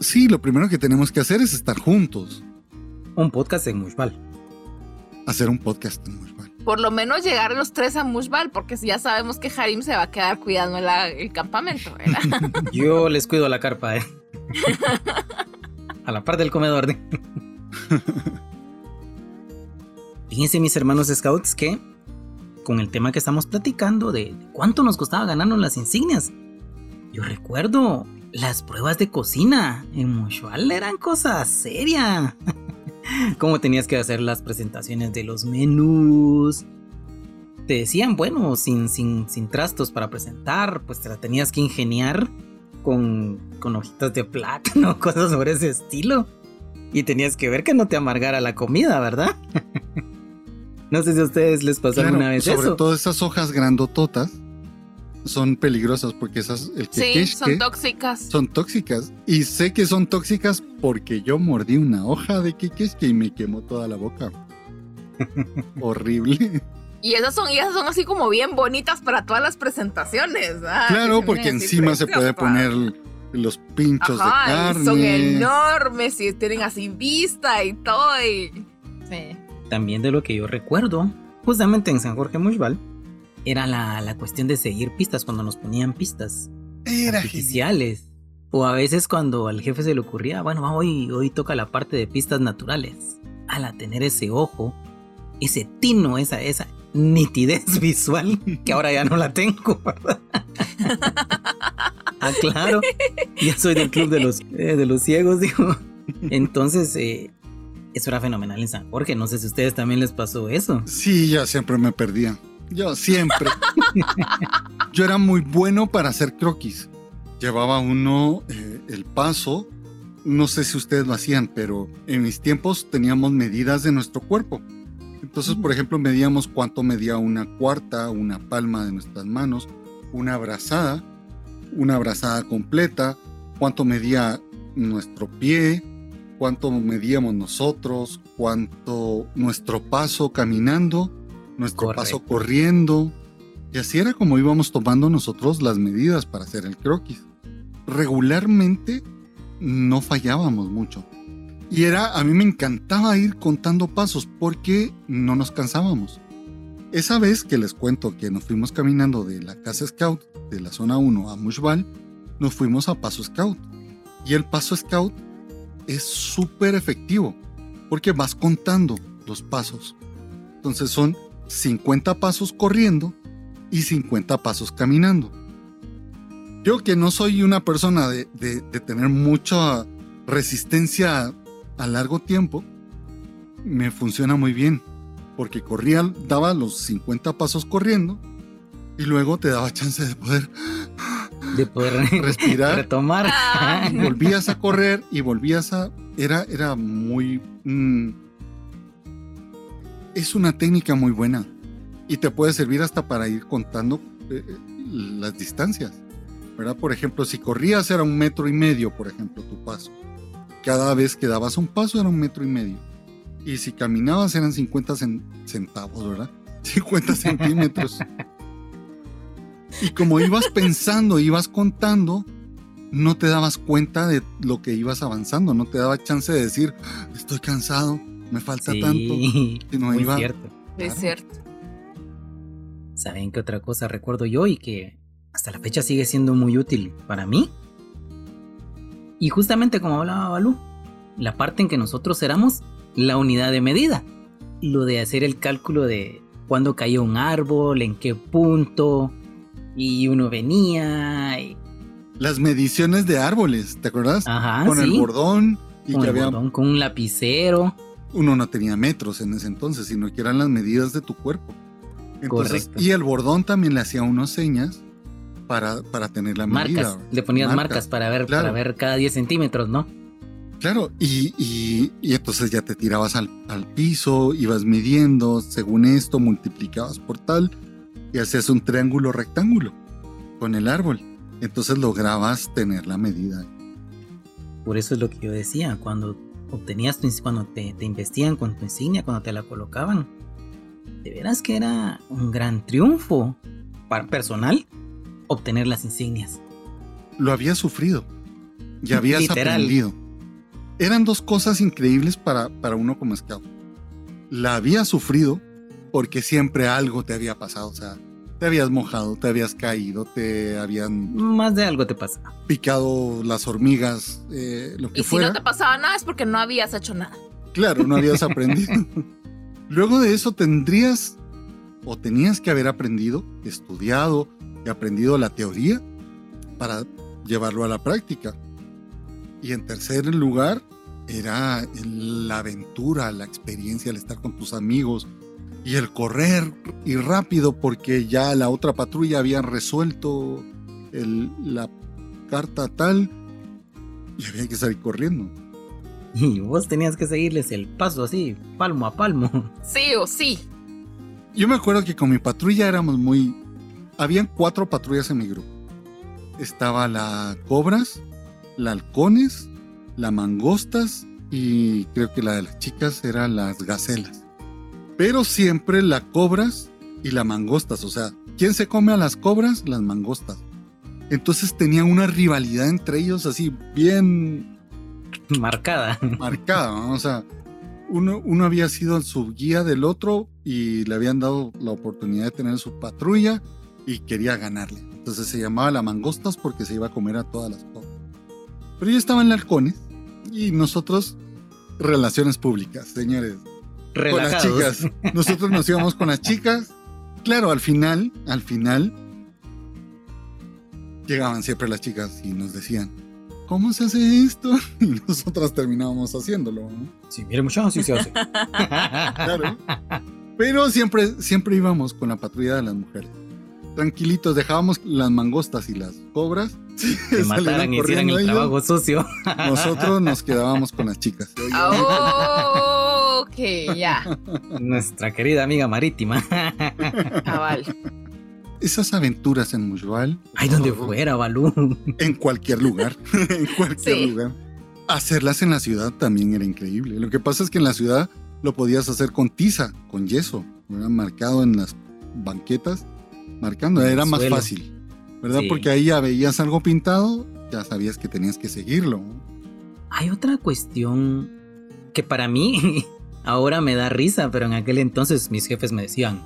Sí, lo primero que tenemos que hacer es estar juntos. Un podcast en Mushbal. Hacer un podcast en Mushbal. Por lo menos llegar los tres a Mushbal, porque ya sabemos que Harim se va a quedar cuidando el campamento, ¿verdad? Yo les cuido la carpa, ¿eh? a la par del comedor. ¿eh? Fíjense mis hermanos scouts que con el tema que estamos platicando de cuánto nos costaba ganarnos las insignias. Yo recuerdo las pruebas de cocina en Mushual eran cosas serias. Cómo tenías que hacer las presentaciones de los menús. Te decían, bueno, sin, sin, sin trastos para presentar, pues te la tenías que ingeniar con, con hojitas de plátano, cosas sobre ese estilo. Y tenías que ver que no te amargara la comida, ¿verdad? No sé si a ustedes les pasó alguna vez sobre eso. Sobre todo esas hojas grandototas son peligrosas porque esas el sí, son tóxicas. Son tóxicas y sé que son tóxicas porque yo mordí una hoja de quequesque y me quemó toda la boca. Horrible. Y esas son, y esas son así como bien bonitas para todas las presentaciones. claro, porque encima se puede poner los pinchos de carne. son enormes y tienen así vista y todo. Y... Sí también de lo que yo recuerdo, justamente en San Jorge Mushbal, era la, cuestión de seguir pistas cuando nos ponían pistas era artificiales. O a veces cuando al jefe se le ocurría, bueno, hoy, hoy toca la parte de pistas naturales. Al tener ese ojo, ese tino, esa, esa nitidez visual, que ahora ya no la tengo, ¿verdad? ah, claro. Ya soy del club de los, eh, de los ciegos, digo. Entonces, eh, eso era fenomenal en San Jorge. No sé si a ustedes también les pasó eso. Sí, yo siempre me perdía. Yo siempre. yo era muy bueno para hacer croquis. Llevaba uno eh, el paso. No sé si ustedes lo hacían, pero en mis tiempos teníamos medidas de nuestro cuerpo. Entonces, por ejemplo, medíamos cuánto medía una cuarta, una palma de nuestras manos, una abrazada, una abrazada completa, cuánto medía nuestro pie, cuánto medíamos nosotros, cuánto nuestro paso caminando, nuestro paso corriendo. Y así era como íbamos tomando nosotros las medidas para hacer el croquis. Regularmente no fallábamos mucho. Y era, a mí me encantaba ir contando pasos porque no nos cansábamos. Esa vez que les cuento que nos fuimos caminando de la casa scout de la zona 1 a Mushbal, nos fuimos a paso scout. Y el paso scout es súper efectivo porque vas contando los pasos. Entonces son 50 pasos corriendo y 50 pasos caminando. Yo que no soy una persona de, tener mucha resistencia a largo tiempo, me funciona muy bien. Porque corría, daba los 50 pasos corriendo y luego te daba chance de poder de poder respirar, retomar. Volvías a correr y volvías a era era muy mm, es una técnica muy buena y te puede servir hasta para ir contando eh, las distancias. ¿verdad? Por ejemplo, si corrías era un metro y medio, por ejemplo, tu paso. Cada vez que dabas un paso era un metro y medio. Y si caminabas eran 50 centavos, ¿verdad? 50 centímetros. Y como ibas pensando, ibas contando, no te dabas cuenta de lo que ibas avanzando, no te daba chance de decir, estoy cansado, me falta tanto. muy cierto. Es cierto. ¿Saben qué otra cosa recuerdo yo y que hasta la fecha sigue siendo muy útil para mí? Y justamente como hablaba Balú, la parte en que nosotros éramos la unidad de medida. Lo de hacer el cálculo de cuándo cayó un árbol, en qué punto, y uno venía. Y... Las mediciones de árboles, ¿te acuerdas? Ajá, con el bordón y con que el bordón, con un lapicero. Uno no tenía metros en ese entonces, sino que eran las medidas de tu cuerpo. Entonces, y el bordón también le hacía unas señas para, para tener la medida. Le ponías marcas, para ver para ver cada 10 centímetros, ¿no? Claro, y, y, y, entonces ya te tirabas al, al, piso, ibas midiendo, según esto multiplicabas por tal, y hacías un triángulo rectángulo con el árbol. Entonces lograbas tener la medida. Por eso es lo que yo decía, cuando obtenías tu, cuando te, te investían con tu insignia, cuando te la colocaban, de veras que era un gran triunfo para personal obtener las insignias. Lo había sufrido. Ya habías aprendido. Eran dos cosas increíbles para, para uno como scout. La había sufrido porque siempre algo te había pasado. O sea, te habías mojado, te habías caído, te habían... Más de algo te pasa. Picado las hormigas, eh, lo que y fuera. si no te pasaba nada es porque no habías hecho nada. Claro, no habías aprendido. Luego de eso tendrías o tenías que haber aprendido, estudiado y aprendido la teoría para llevarlo a la práctica. Y en tercer lugar, era la aventura, la experiencia, el estar con tus amigos, y el correr y rápido porque ya la otra patrulla había resuelto la carta tal y había que salir corriendo. Y vos tenías que seguirles el paso así, palmo a palmo. Sí o sí. Yo me acuerdo que con mi patrulla éramos muy... Habían cuatro patrullas en mi grupo. Estaba la Cobras, la Halcones, la Mangostas y creo que la de las chicas era las Gacelas pero siempre la cobras y la mangostas. O sea, ¿quién se come a las cobras? Las mangostas. Entonces tenían una rivalidad entre ellos así bien marcada. Marcada, o sea, uno, uno había sido su guía del otro y le habían dado la oportunidad de tener su patrulla y quería ganarle. Entonces se llamaba la mangostas porque se iba a comer a todas las cobras. Pero yo estaba en halcones y nosotros relaciones públicas, señores con las chicas. Nosotros nos íbamos con las chicas. Claro, al final, al final, llegaban siempre las chicas y nos decían, ¿cómo se hace esto? Y nosotras terminábamos haciéndolo. Sí, mire, mucho así se hace. claro. Pero siempre, siempre íbamos con la patrulla de las mujeres. Tranquilitos, dejábamos las mangostas y las cobras. Que mataran y hicieran el trabajo sucio. Nosotros nos quedábamos con las chicas. Oh. Ok, ya. Nuestra querida amiga marítima. Cabal. Esas aventuras en Mushbal. Ay, donde fuera, Balú. En cualquier lugar. en cualquier lugar. Hacerlas en la ciudad también era increíble. Lo que pasa es que en la ciudad lo podías hacer con tiza, con yeso, marcado en las banquetas, marcando, era más fácil, ¿verdad? Porque ahí ya veías algo pintado, ya sabías que tenías que seguirlo. Hay otra cuestión que para mí Ahora me da risa, pero en aquel entonces mis jefes me decían,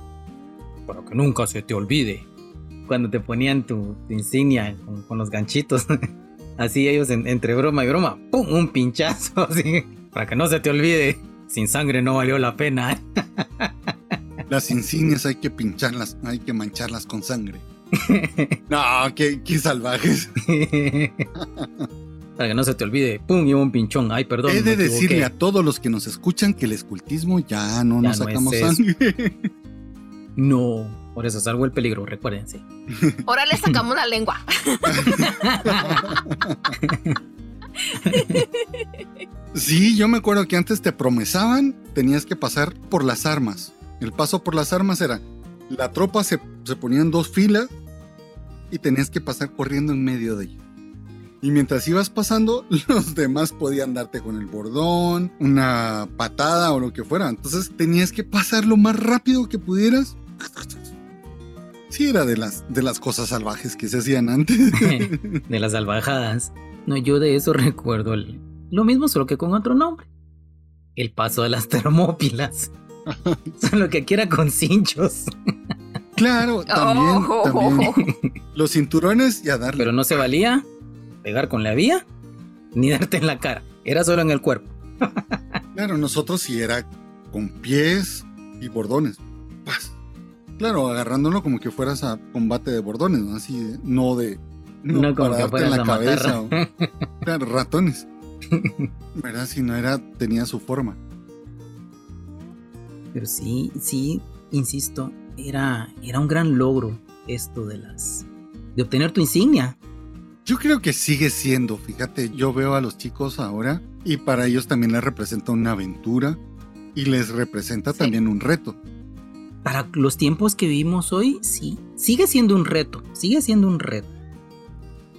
para que nunca se te olvide. Cuando te ponían tu, insignia con, los ganchitos, así ellos entre broma y broma, ¡pum! Un pinchazo, así, para que no se te olvide. Sin sangre no valió la pena. Las insignias hay que pincharlas, hay que mancharlas con sangre. No, qué, qué salvajes. Para que no se te olvide, pum, y un pinchón. Ay, perdón. He de decirle a todos los que nos escuchan que el escultismo ya no nos sacamos sangre. No, por eso salvo el peligro, recuérdense. Ahora le sacamos la lengua. sí, yo me acuerdo que antes te promesaban, tenías que pasar por las armas. El paso por las armas era, la tropa se, se ponía en dos filas y tenías que pasar corriendo en medio de ellos. Y mientras ibas pasando, los demás podían darte con el bordón, una patada o lo que fuera. Entonces tenías que pasar lo más rápido que pudieras. Sí, era de las, de las cosas salvajes que se hacían antes. de las salvajadas. No, yo de eso recuerdo lo mismo, solo que con otro nombre. El paso de las termópilas. solo que aquí era con cinchos. Claro, también, oh. también. Los cinturones y a darle. Pero no se valía pegar con la vía ni darte en la cara. Era solo en el cuerpo. claro, nosotros sí era con pies y bordones. Claro, agarrándolo como que fueras a combate de bordones, ¿no? Así, no de. No, como que fueras en la cabeza. claro, ratones. ¿Verdad? Si no era, tenía su forma. Pero sí, sí, insisto, era, era un gran logro esto de las. de obtener tu insignia. Yo creo que sigue siendo, fíjate, yo veo a los chicos ahora y para ellos también les representa una aventura y les representa también un reto. Para los tiempos que vivimos hoy, sí, sigue siendo un reto, sigue siendo un reto.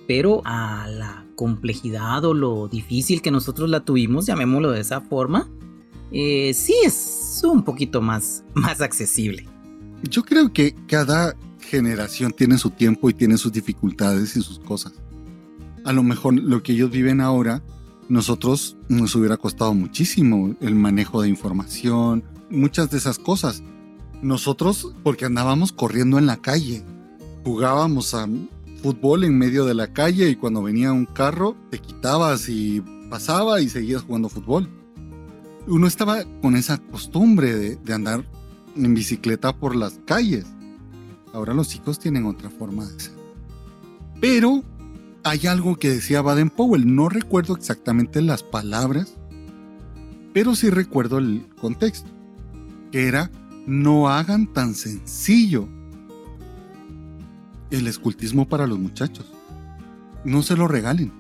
Pero a la complejidad o lo difícil que nosotros la tuvimos, llamémoslo de esa forma, eh, sí es un poquito más, más accesible. Yo creo que cada generación tiene su tiempo y tiene sus dificultades y sus cosas. A lo mejor lo que ellos viven ahora, nosotros nos hubiera costado muchísimo el manejo de información, muchas de esas cosas. Nosotros, porque andábamos corriendo en la calle, jugábamos a fútbol en medio de la calle y cuando venía un carro te quitabas y pasaba y seguías jugando fútbol. Uno estaba con esa costumbre de, de andar en bicicleta por las calles. Ahora los chicos tienen otra forma de ser. Pero hay algo que decía Baden Powell, no recuerdo exactamente las palabras, pero sí recuerdo el contexto, que era no hagan tan sencillo el escultismo para los muchachos. No se lo regalen.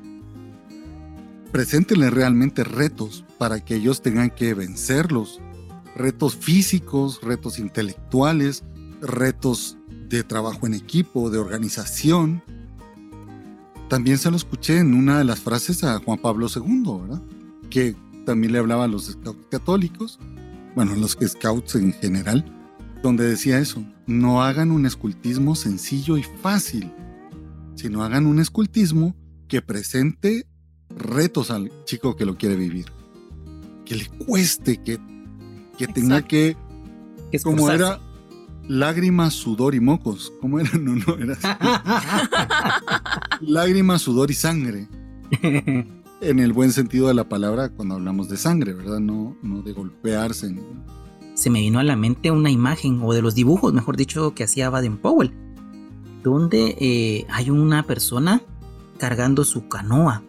Preséntenle realmente retos para que ellos tengan que vencerlos. Retos físicos, retos intelectuales, retos de trabajo en equipo, de organización. También se lo escuché en una de las frases a Juan Pablo II, ¿verdad? Que también le hablaba a los scouts católicos, bueno, a los scouts en general, donde decía eso, no hagan un escultismo sencillo y fácil, sino hagan un escultismo que presente retos al chico que lo quiere vivir, que le cueste, que, que tenga que, como era lágrimas, sudor y mocos, ¿cómo era? No, no, era lágrimas, sudor y sangre. En el buen sentido de la palabra cuando hablamos de sangre, ¿verdad? No, no de golpearse. Se me vino a la mente una imagen, o de los dibujos, mejor dicho, que hacía Baden Powell, donde eh, hay una persona cargando su canoa.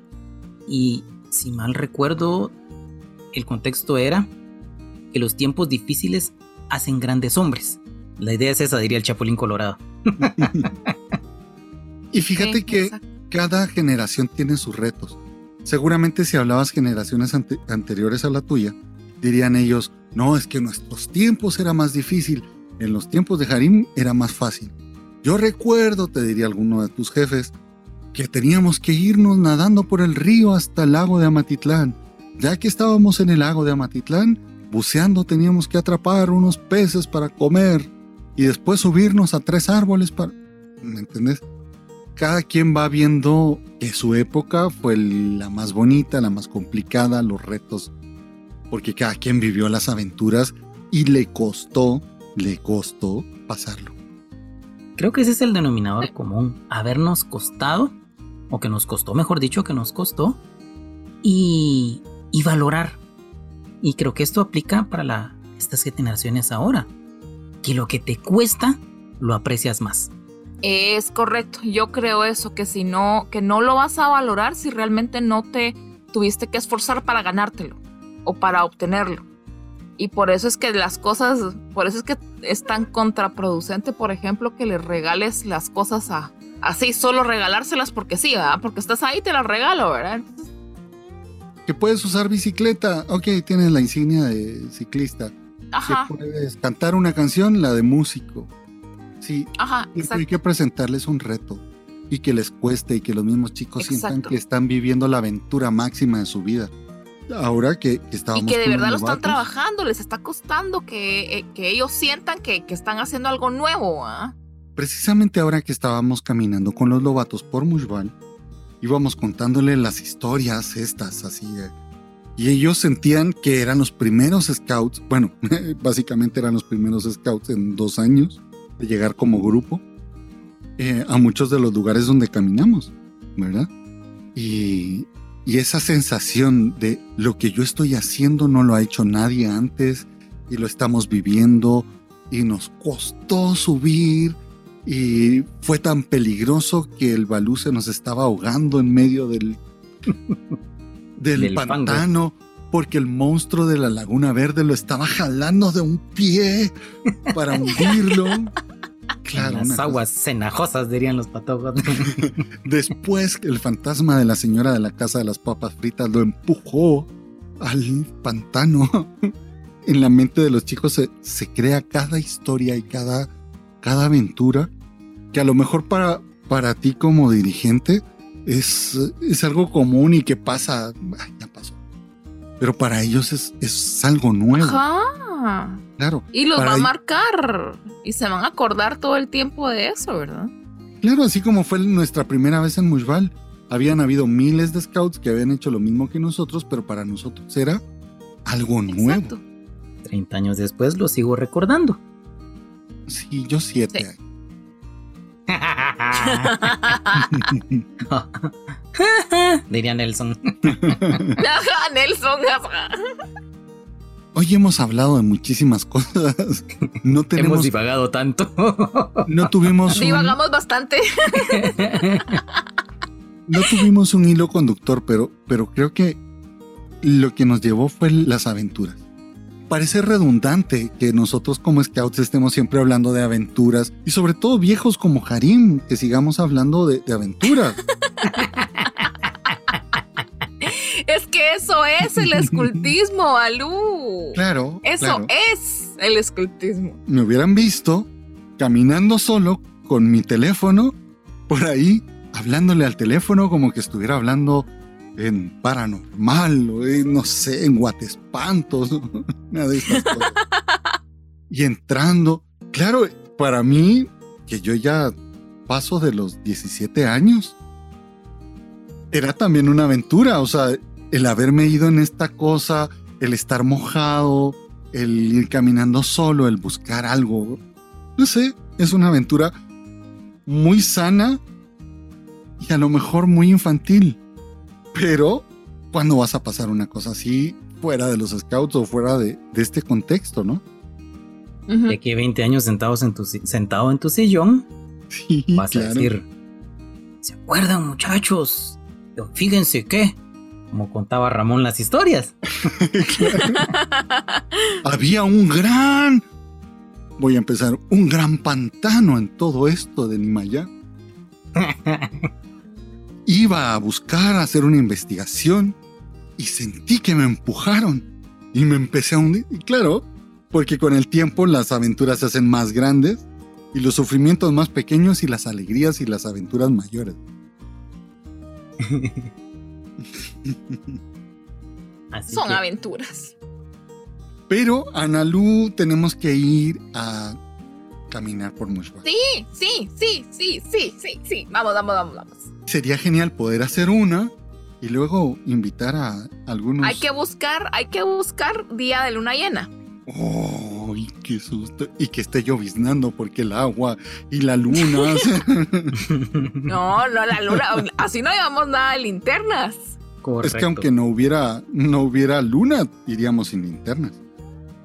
Y si mal recuerdo, el contexto era que los tiempos difíciles hacen grandes hombres. La idea es esa, diría el Chapulín Colorado. y fíjate que cada generación tiene sus retos. Seguramente si hablabas generaciones anteriores a la tuya, dirían ellos, no, es que en nuestros tiempos era más difícil, en los tiempos de Harim era más fácil. Yo recuerdo, te diría alguno de tus jefes, que teníamos que irnos nadando por el río hasta el lago de Amatitlán. Ya que estábamos en el lago de Amatitlán, buceando teníamos que atrapar unos peces para comer y después subirnos a tres árboles para... ¿Me entendés? Cada quien va viendo que su época fue la más bonita, la más complicada, los retos porque cada quien vivió las aventuras y le costó, le costó pasarlo. Creo que ese es el denominador común, habernos costado, o que nos costó, mejor dicho, que nos costó, y, y valorar. Y creo que esto aplica para la, estas generaciones ahora, que lo que te cuesta, lo aprecias más. Es correcto, yo creo eso, que si no, que no lo vas a valorar si realmente no te tuviste que esforzar para ganártelo o para obtenerlo. Y por eso es que las cosas, por eso es que es tan contraproducente, por ejemplo, que le regales las cosas a así, solo regalárselas porque sí, ¿verdad? Porque estás ahí, te las regalo, ¿verdad? que puedes usar bicicleta, ok, tienes la insignia de ciclista. Ajá. Que puedes cantar una canción, la de músico. Sí. Ajá, Hay que presentarles un reto y que les cueste y que los mismos chicos sientan que están viviendo la aventura máxima de su vida ahora que, que estábamos. Y que de verdad lo están trabajando, les está costando que, eh, que ellos sientan que, que, están haciendo algo nuevo. ¿ah? Precisamente ahora que estábamos caminando con los lobatos por Mushbal, íbamos contándole las historias estas, así. Y ellos sentían que eran los primeros scouts, bueno, básicamente eran los primeros scouts en dos años de llegar como grupo eh, a muchos de los lugares donde caminamos, ¿verdad? Y, y esa sensación de lo que yo estoy haciendo no lo ha hecho nadie antes y lo estamos viviendo y nos costó subir y fue tan peligroso que el balú se nos estaba ahogando en medio del, del, pantano porque el monstruo de la laguna verde lo estaba jalando de un pie para hundirlo. Claro, las aguas cenajosas, dirían los patojos. Después, el fantasma de la señora de la casa de las papas fritas lo empujó al pantano. En la mente de los chicos se, crea cada historia y cada, cada aventura que a lo mejor para, para ti como dirigente es, es algo común y que pasa, ya pasó. Pero para ellos es, es algo nuevo. Ah. Claro. Y los va a marcar. Y se van a acordar todo el tiempo de eso, ¿verdad? Claro, así como fue nuestra primera vez en Mushbal. Habían habido miles de scouts que habían hecho lo mismo que nosotros, pero para nosotros era algo nuevo. Exacto. 30 años después lo sigo recordando. Sí, yo siete. Sí. años. Diría Nelson. Nelson. Hoy hemos hablado de muchísimas cosas. No Hemos tenemos, divagado tanto. no tuvimos un, Divagamos bastante. no tuvimos un hilo conductor, pero, pero creo que lo que nos llevó fue las aventuras. Parece redundante que nosotros como scouts estemos siempre hablando de aventuras y sobre todo viejos como Harim, que sigamos hablando de, de aventuras. Es que eso es el escultismo, Alú. Claro. Eso claro. es el escultismo. Me hubieran visto caminando solo con mi teléfono por ahí, hablándole al teléfono como que estuviera hablando en paranormal o en, no sé, en guatespantos, cosas. Y entrando, claro, para mí, que yo ya paso de los 17 años, era también una aventura, o sea, el haberme ido en esta cosa, el estar mojado, el ir caminando solo, el buscar algo, no sé, es una aventura muy sana y a lo mejor muy infantil. Pero, ¿cuándo vas a pasar una cosa así fuera de los scouts o fuera de, de este contexto, no? De aquí 20 años sentados en tu, sentado en tu sillón, Sí, vas a decir, ¿se acuerdan muchachos? Fíjense que, como contaba Ramón las historias. Había un gran, voy a empezar, un gran pantano en todo esto de Nimayá. Iba a buscar hacer una investigación y sentí que me empujaron y me empecé a hundir. Y claro, porque con el tiempo las aventuras se hacen más grandes y los sufrimientos más pequeños y las alegrías y las aventuras mayores. Así Son que, aventuras. Pero, Analú, tenemos que ir a caminar por Mushbah. Sí, sí, sí, sí, sí, sí, sí. Vamos, vamos, vamos, vamos. Sería genial poder hacer una y luego invitar a algunos. Hay que buscar, hay que buscar día de luna llena. ¡Oh! y qué susto! Y que esté lloviznando porque el agua y la luna. No, no, la luna. Así no llevamos nada de linternas. es correcto. que aunque no hubiera, no hubiera luna, iríamos sin linternas.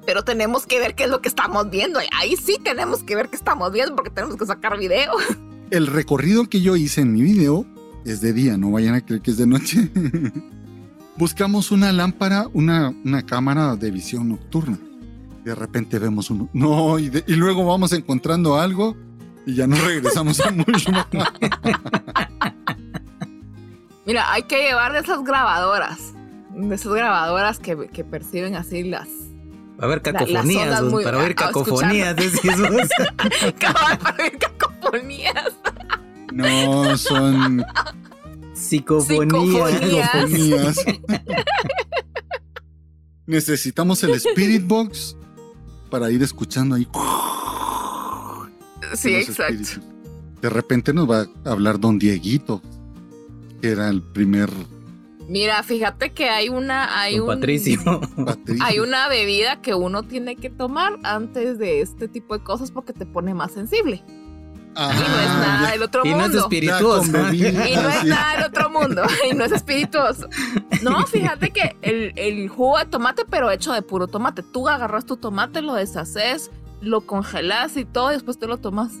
Pero tenemos que ver qué es lo que estamos viendo. Ahí sí tenemos que ver qué estamos viendo porque tenemos que sacar video. El recorrido que yo hice en mi video es de día, no vayan a creer que es de noche. Buscamos una lámpara, una, una cámara de visión nocturna. De repente vemos uno. No, y, de- y luego vamos encontrando algo y ya nos regresamos a Mushma. Mira, hay que llevar de esas grabadoras. De esas grabadoras que, que perciben así las. Va a haber cacofonías, muy- para oír a- a cacofonías, decís vos. Cabal, para ver cacofonías. No, son Psicofonías. Psicofonías. cacofonías. Necesitamos el Spirit Box para ir escuchando ahí. Sí, exacto. espíritus. De repente nos va a hablar Don Dieguito, que era el primer Mira, fíjate que hay una. Hay Don un, Patricio. Hay una bebida que uno tiene que tomar antes de este tipo de cosas porque te pone más sensible. Ah, y no es nada ya. del otro Y no es mundo. espirituoso. Y no es Sí. nada del otro mundo. Y no es espirituoso. No, fíjate que el, el jugo de tomate, pero hecho de puro tomate. Tú agarras tu tomate, lo deshaces, lo congelas y todo, y después te lo tomas.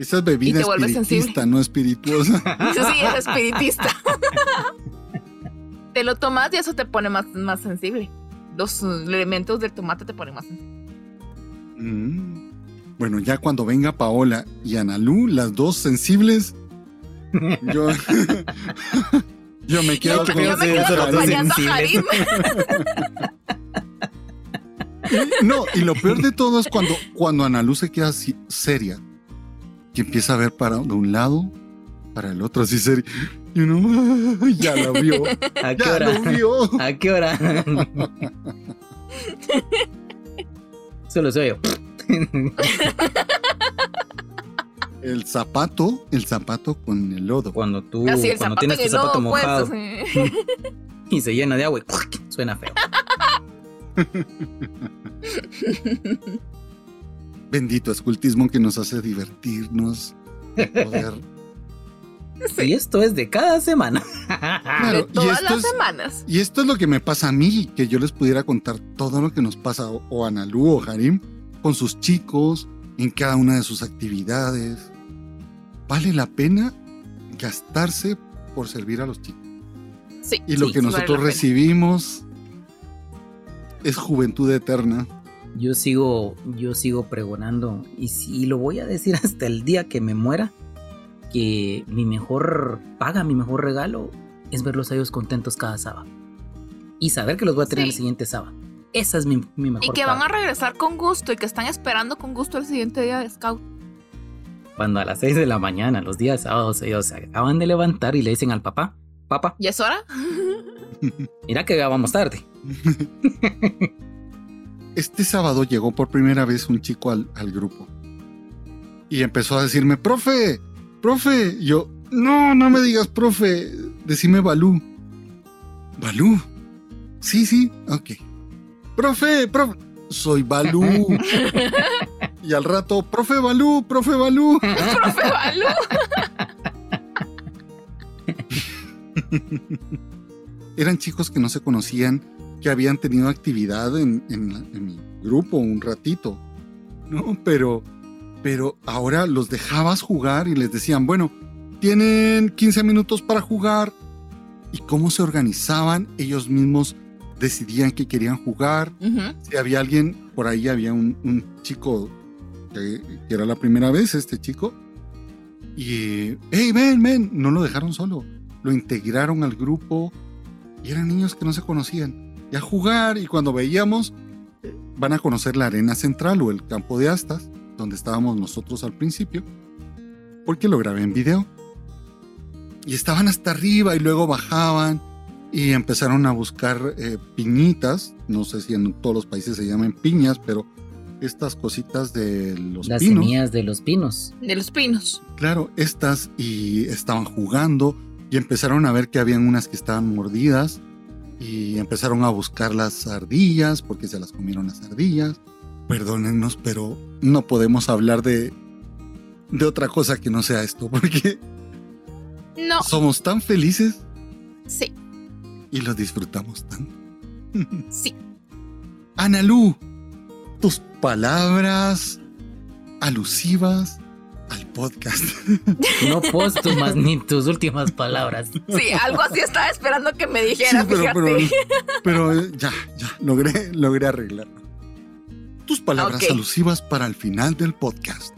Esa es bebida Y te vuelves espiritista, no espirituosa. Eso sí, es espiritista. Te lo tomas y eso te pone más, más sensible. Los elementos del tomate te ponen más sensible. Mm. Bueno, ya cuando venga Paola y Analú, las dos sensibles, yo, yo me quedo Yo, con yo me quedo a. No, y lo peor de todo es cuando, cuando Analú se queda así, seria, que empieza a ver para de un lado, para el otro, así seria. Y uno, ya lo vio, ¿A qué ya hora? lo vio. ¿A qué hora? Solo soy yo. El zapato, el zapato con el lodo. Cuando tú Así, el cuando zapato tienes en tu el zapato lodo puesto, mojado sí. y se llena de agua y suena feo. Bendito escultismo que nos hace divertirnos, poder Sí, Y esto es de cada semana. Claro, de y todas esto las es- semanas. Y esto es lo que me pasa a mí, que yo les pudiera contar todo lo que nos pasa o, o a Analu o Harim con sus chicos, en cada una de sus actividades. Vale la pena gastarse por servir a los chicos. Sí. Y lo sí, que vale nosotros recibimos es juventud eterna. Yo sigo, yo sigo pregonando y, si- y lo voy a decir hasta el día que me muera, que mi mejor paga, mi mejor regalo es verlos a ellos contentos cada sábado. Y saber que los voy a tener Sí. el siguiente sábado. Esa es mi, mi mejor Y que paga. van a regresar con gusto y que están esperando con gusto el siguiente día de scout. Cuando a las 6 de la mañana, los días sábados, ellos se acaban de levantar y le dicen al papá, papá, ¿Y es hora? mira que ya vamos tarde. Este sábado llegó por primera vez un chico al, al grupo. Y empezó a decirme, profe, profe. Y yo, no, no me digas, profe, decime Balú. ¿Balú? Sí, sí, ok. Profe, profe, soy Balú. y al rato, profe Balú, profe Balú. Profe Balú. Eran chicos que no se conocían, que habían tenido actividad en, en la- en mi grupo un ratito. No, pero, pero ahora los dejabas jugar y les decían, bueno, tienen 15 minutos para jugar. Y cómo se organizaban, ellos mismos decidían que querían jugar. Si había alguien, por ahí había un, un chico que, que era la primera vez, este chico. Y, hey, ven, ven, no lo dejaron solo. Lo integraron al grupo y eran niños que no se conocían. Y a jugar, y cuando veíamos, eh, van a conocer la arena central o el campo de astas, donde estábamos nosotros al principio, porque lo grabé en video. Y estaban hasta arriba y luego bajaban y empezaron a buscar eh, piñitas. No sé si en todos los países se llaman piñas, pero estas cositas de los Las pinos. semillas de los pinos. De los pinos. Claro, estas y estaban jugando y empezaron a ver que habían unas que estaban mordidas y empezaron a buscar las ardillas porque se las comieron las ardillas. Perdónennos, pero no podemos hablar de, de otra cosa que no sea esto porque No. somos tan felices Sí, y lo disfrutamos tanto. sí. Analú, tus palabras alusivas al podcast. No posto más ni tus últimas palabras. Sí, algo así estaba esperando que me Sí, dijera, pero, fíjate. pero, pero, ya, ya, logré, logré arreglarlo. Tus palabras alusivas para el final del podcast.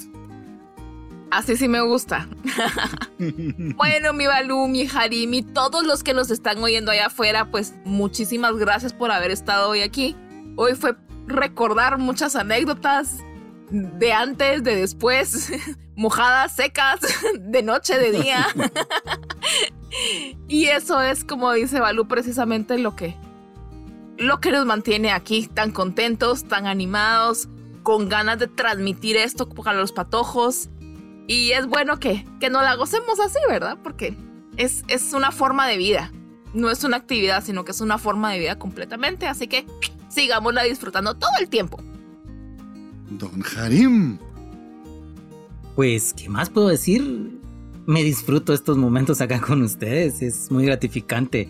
Así sí me gusta. Bueno, mi Balú, mi Harim y todos los que nos están oyendo allá afuera, pues muchísimas gracias por haber estado hoy aquí. Hoy fue recordar muchas anécdotas de antes, de después, mojadas, secas, de noche, de día. y eso es, como dice Balú, precisamente lo que, lo que nos mantiene aquí tan contentos, tan animados, con ganas de transmitir esto para los patojos. Y es bueno que, que no la gocemos así, ¿verdad? Porque es, es una forma de vida. No es una actividad, sino que es una forma de vida completamente. Así que sigámosla disfrutando todo el tiempo. Don Harim, Pues, ¿qué más puedo decir? Me disfruto estos momentos acá con ustedes. Es muy gratificante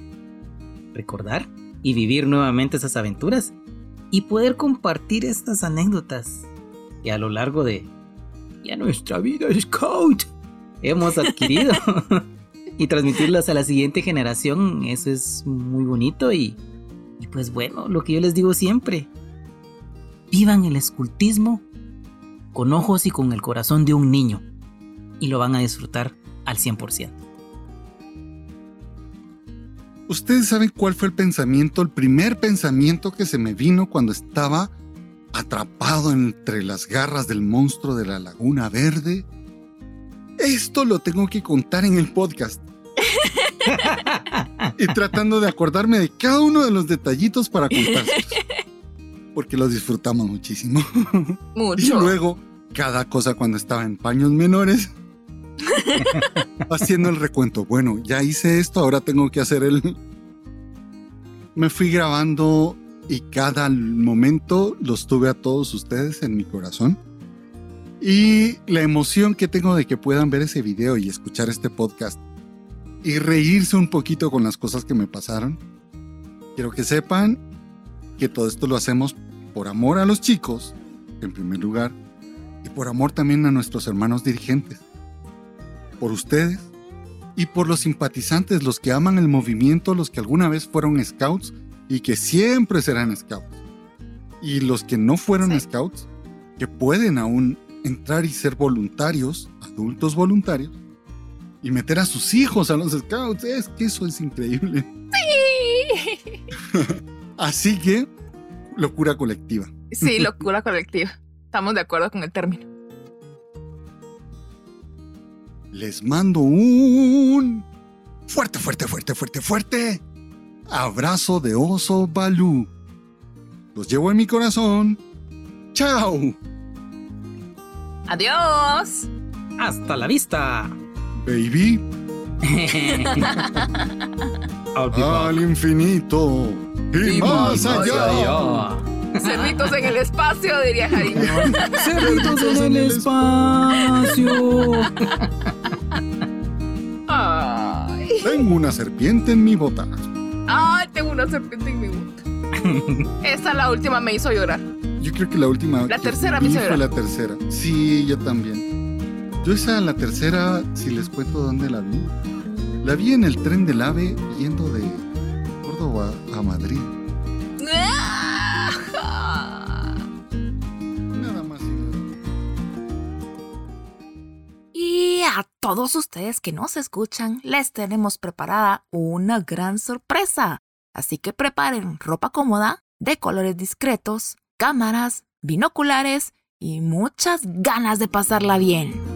recordar y vivir nuevamente esas aventuras y poder compartir estas anécdotas que a lo largo de ya nuestra vida scout hemos adquirido y transmitirlas a la siguiente generación. Eso es muy bonito y, y pues bueno, lo que yo les digo siempre, vivan el escultismo con ojos y con el corazón de un niño y lo van a disfrutar al 100%. ¿Ustedes saben cuál fue el pensamiento, el primer pensamiento que se me vino cuando estaba atrapado entre las garras del monstruo de la Laguna Verde? Esto lo tengo que contar en el podcast. y tratando de acordarme de cada uno de los detallitos para contárselos. porque lo disfrutamos muchísimo. Mucho. Y luego, cada cosa cuando estaba en paños menores, haciendo el recuento. Bueno, ya hice esto, ahora tengo que hacer el... Me fui grabando y cada momento los tuve a todos ustedes en mi corazón. Y la emoción que tengo de que puedan ver ese video y escuchar este podcast y reírse un poquito con las cosas que me pasaron. Quiero que sepan que todo esto lo hacemos por amor a los chicos, en primer lugar, y por amor también a nuestros hermanos dirigentes. Por ustedes y por los simpatizantes, los que aman el movimiento, los que alguna vez fueron scouts y que siempre serán scouts. Y los que no fueron scouts, que pueden aún entrar y ser voluntarios, adultos voluntarios, y meter a sus hijos a los scouts. Es que eso es increíble. Sí. Así que, locura colectiva. Sí, locura colectiva. Estamos de acuerdo con el término. Les mando un fuerte, fuerte, fuerte, fuerte, fuerte abrazo de oso Balú. Los llevo en mi corazón. ¡Chao! Adiós. Hasta la vista. Baby. Al infinito y, más allá. Cerritos en el espacio, diría Jaime. Cerritos en el espacio. Ay. Tengo una serpiente en mi bota. Ay, tengo una serpiente en mi bota. Esta la última me hizo llorar. Yo creo que la última. La tercera me hizo fue llorar. la tercera. Sí, yo también. Yo esa, la tercera, si les cuento dónde la vi. La vi en el tren del AVE yendo de Córdoba a Madrid. Todos ustedes que nos escuchan, les tenemos preparada una gran sorpresa. Así que preparen ropa cómoda, de colores discretos, cámaras, binoculares y muchas ganas de pasarla bien.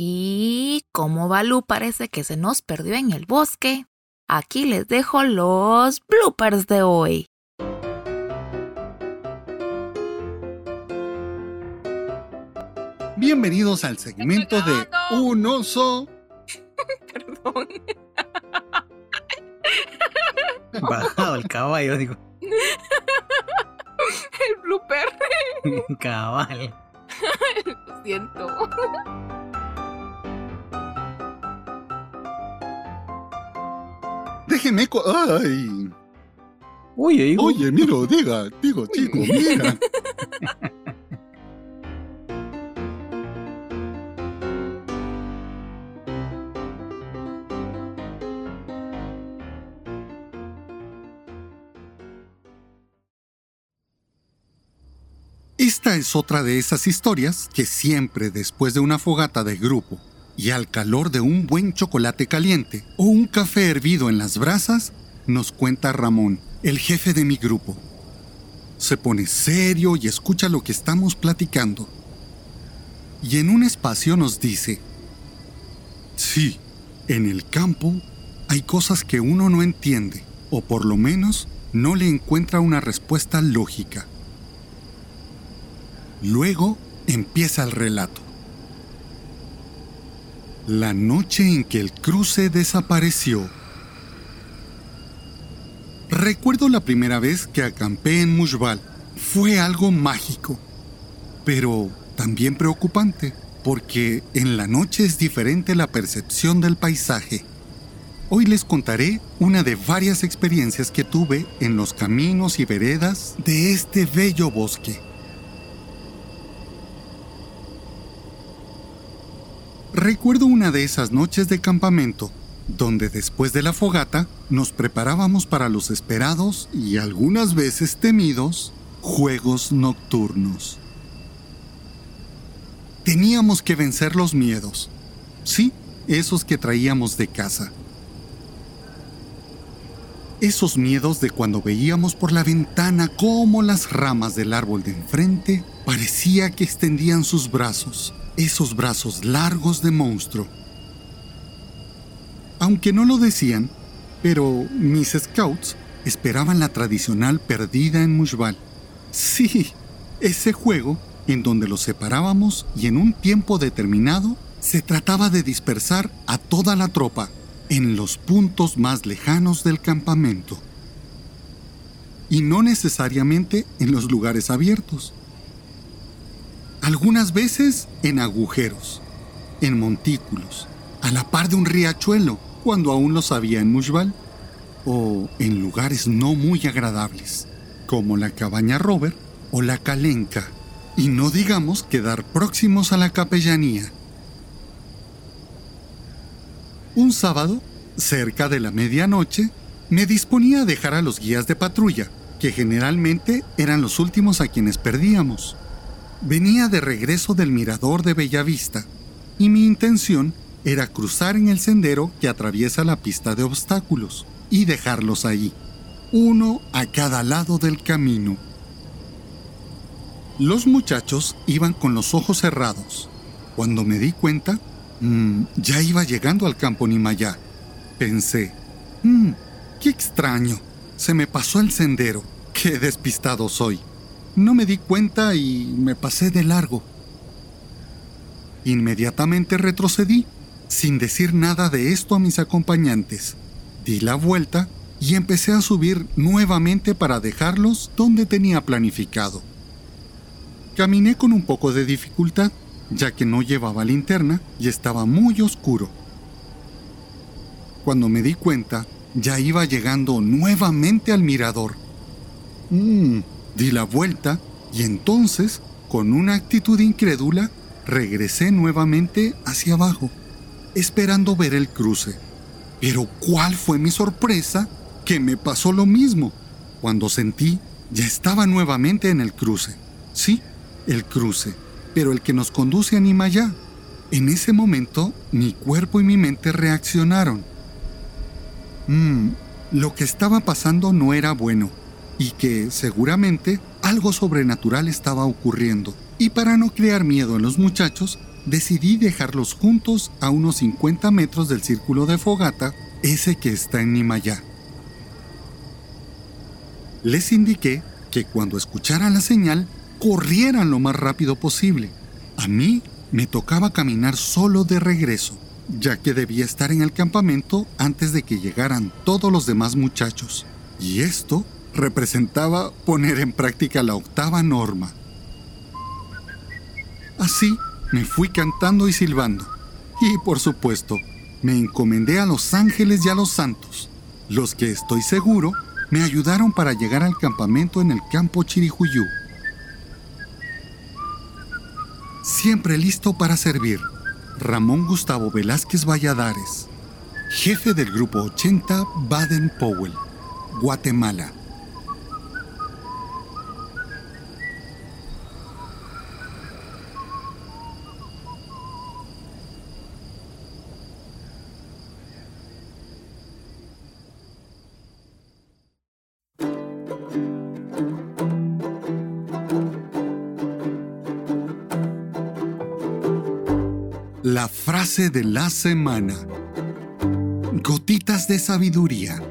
Y como Balú parece que se nos perdió en el bosque, aquí les dejo los bloopers de hoy. Bienvenidos al segmento de. Un oso. Perdón. Bajado el caballo, digo. El blooper. Cabal. Lo siento. Déjeme. co- ¡Ay! Oye, hijo. Oye, mira, diga, digo, chico, mira. Esta es otra de esas historias que siempre después de una fogata de grupo y al calor de un buen chocolate caliente o un café hervido en las brasas, nos cuenta Ramón, el jefe de mi grupo. Se pone serio y escucha lo que estamos platicando. Y en un espacio nos dice, sí, en el campo hay cosas que uno no entiende, o por lo menos no le encuentra una respuesta lógica. Luego empieza el relato. La noche en que el cruce desapareció. Recuerdo la primera vez que acampé en Mushbal. Fue algo mágico, pero también preocupante, porque en la noche es diferente la percepción del paisaje. Hoy les contaré una de varias experiencias que tuve en los caminos y veredas de este bello bosque. Recuerdo una de esas noches de campamento, donde después de la fogata nos preparábamos para los esperados y algunas veces temidos juegos nocturnos. Teníamos que vencer los miedos, sí, esos que traíamos de casa. Esos miedos de cuando veíamos por la ventana cómo las ramas del árbol de enfrente parecía que extendían sus brazos, esos brazos largos de monstruo. Aunque no lo decían, pero mis scouts esperaban la tradicional perdida en Mushbal. Sí, ese juego en donde los separábamos y en un tiempo determinado se trataba de dispersar a toda la tropa en los puntos más lejanos del campamento. Y no necesariamente en los lugares abiertos. Algunas veces en agujeros, en montículos, a la par de un riachuelo, cuando aún los había en Mushbal, o en lugares no muy agradables, como la cabaña Robert o la Calenca, y no digamos quedar próximos a la capellanía. Un sábado, cerca de la medianoche, me disponía a dejar a los guías de patrulla, que generalmente eran los últimos a quienes perdíamos. Venía de regreso del mirador de Bellavista, y mi intención era cruzar en el sendero que atraviesa la pista de obstáculos y dejarlos ahí, uno a cada lado del camino. Los muchachos iban con los ojos cerrados. Cuando me di cuenta, mmm, ya iba llegando al campo Nimayá. Pensé, mmm, qué extraño, se me pasó el sendero, qué despistado soy. No me di cuenta y me pasé de largo. Inmediatamente retrocedí, sin decir nada de esto a mis acompañantes. Di la vuelta y empecé a subir nuevamente para dejarlos donde tenía planificado. Caminé con un poco de dificultad, ya que no llevaba linterna y estaba muy oscuro. Cuando me di cuenta, ya iba llegando nuevamente al mirador. Mm, di la vuelta y entonces, con una actitud incrédula, regresé nuevamente hacia abajo, esperando ver el cruce. Pero ¿cuál fue mi sorpresa? Que me pasó lo mismo. Cuando sentí, ya estaba nuevamente en el cruce. Sí, el cruce, pero el que nos conduce a Nimayá. En ese momento, mi cuerpo y mi mente reaccionaron. Mmm, lo que estaba pasando no era bueno y que seguramente algo sobrenatural estaba ocurriendo. Y para no crear miedo en los muchachos, decidí dejarlos juntos a unos 50 metros del círculo de fogata, ese que está en Nimayá. Les indiqué que cuando escucharan la señal, corrieran lo más rápido posible. A mí me tocaba caminar solo de regreso, ya que debía estar en el campamento antes de que llegaran todos los demás muchachos. Y esto representaba poner en práctica la octava norma. Así me fui cantando y silbando. Y por supuesto, me encomendé a los ángeles y a los santos, los que estoy seguro me ayudaron para llegar al campamento en el campo Chirijuyú. Siempre listo para servir, Ramón Gustavo Velázquez Valladares, jefe del Grupo 80 Baden Powell, Guatemala. De la semana. Gotitas de sabiduría.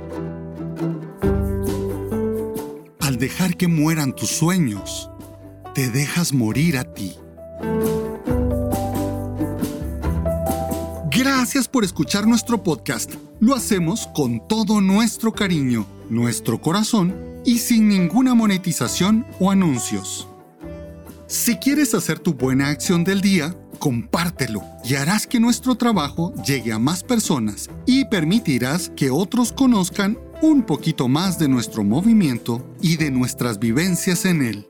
Al dejar que mueran tus sueños, te dejas morir a ti. Gracias por escuchar nuestro podcast. Lo hacemos con todo nuestro cariño, nuestro corazón y sin ninguna monetización o anuncios. Si quieres hacer tu buena acción del día, compártelo y harás que nuestro trabajo llegue a más personas y permitirás que otros conozcan un poquito más de nuestro movimiento y de nuestras vivencias en él.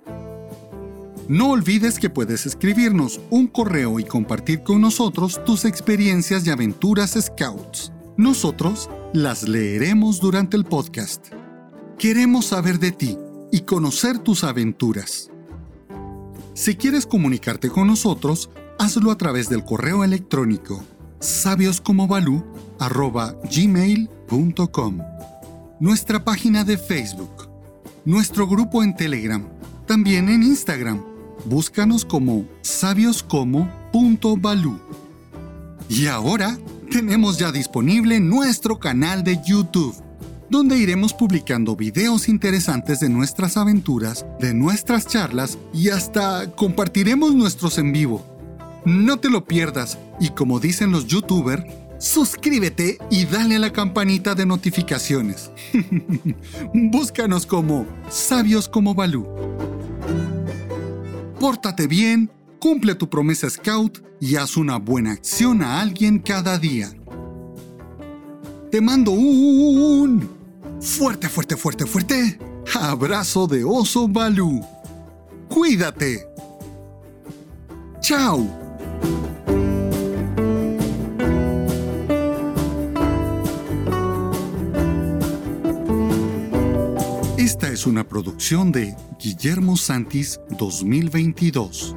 No olvides que puedes escribirnos un correo y compartir con nosotros tus experiencias y aventuras Scouts. Nosotros las leeremos durante el podcast. Queremos saber de ti y conocer tus aventuras. Si quieres comunicarte con nosotros, hazlo a través del correo electrónico sabioscomobalú.gmail.com nuestra página de Facebook, nuestro grupo en Telegram, también en Instagram. Búscanos como sabioscomo.balu. Y ahora tenemos ya disponible nuestro canal de YouTube, donde iremos publicando videos interesantes de nuestras aventuras, de nuestras charlas y hasta compartiremos nuestros en vivo. No te lo pierdas y como dicen los youtubers, suscríbete y dale a la campanita de notificaciones. Búscanos como Sabios como Balú. Pórtate bien, cumple tu promesa Scout y haz una buena acción a alguien cada día. Te mando un fuerte, fuerte, fuerte, fuerte abrazo de oso Balú. Cuídate. Chao. Esta es una producción de Guillermo Santis 2022.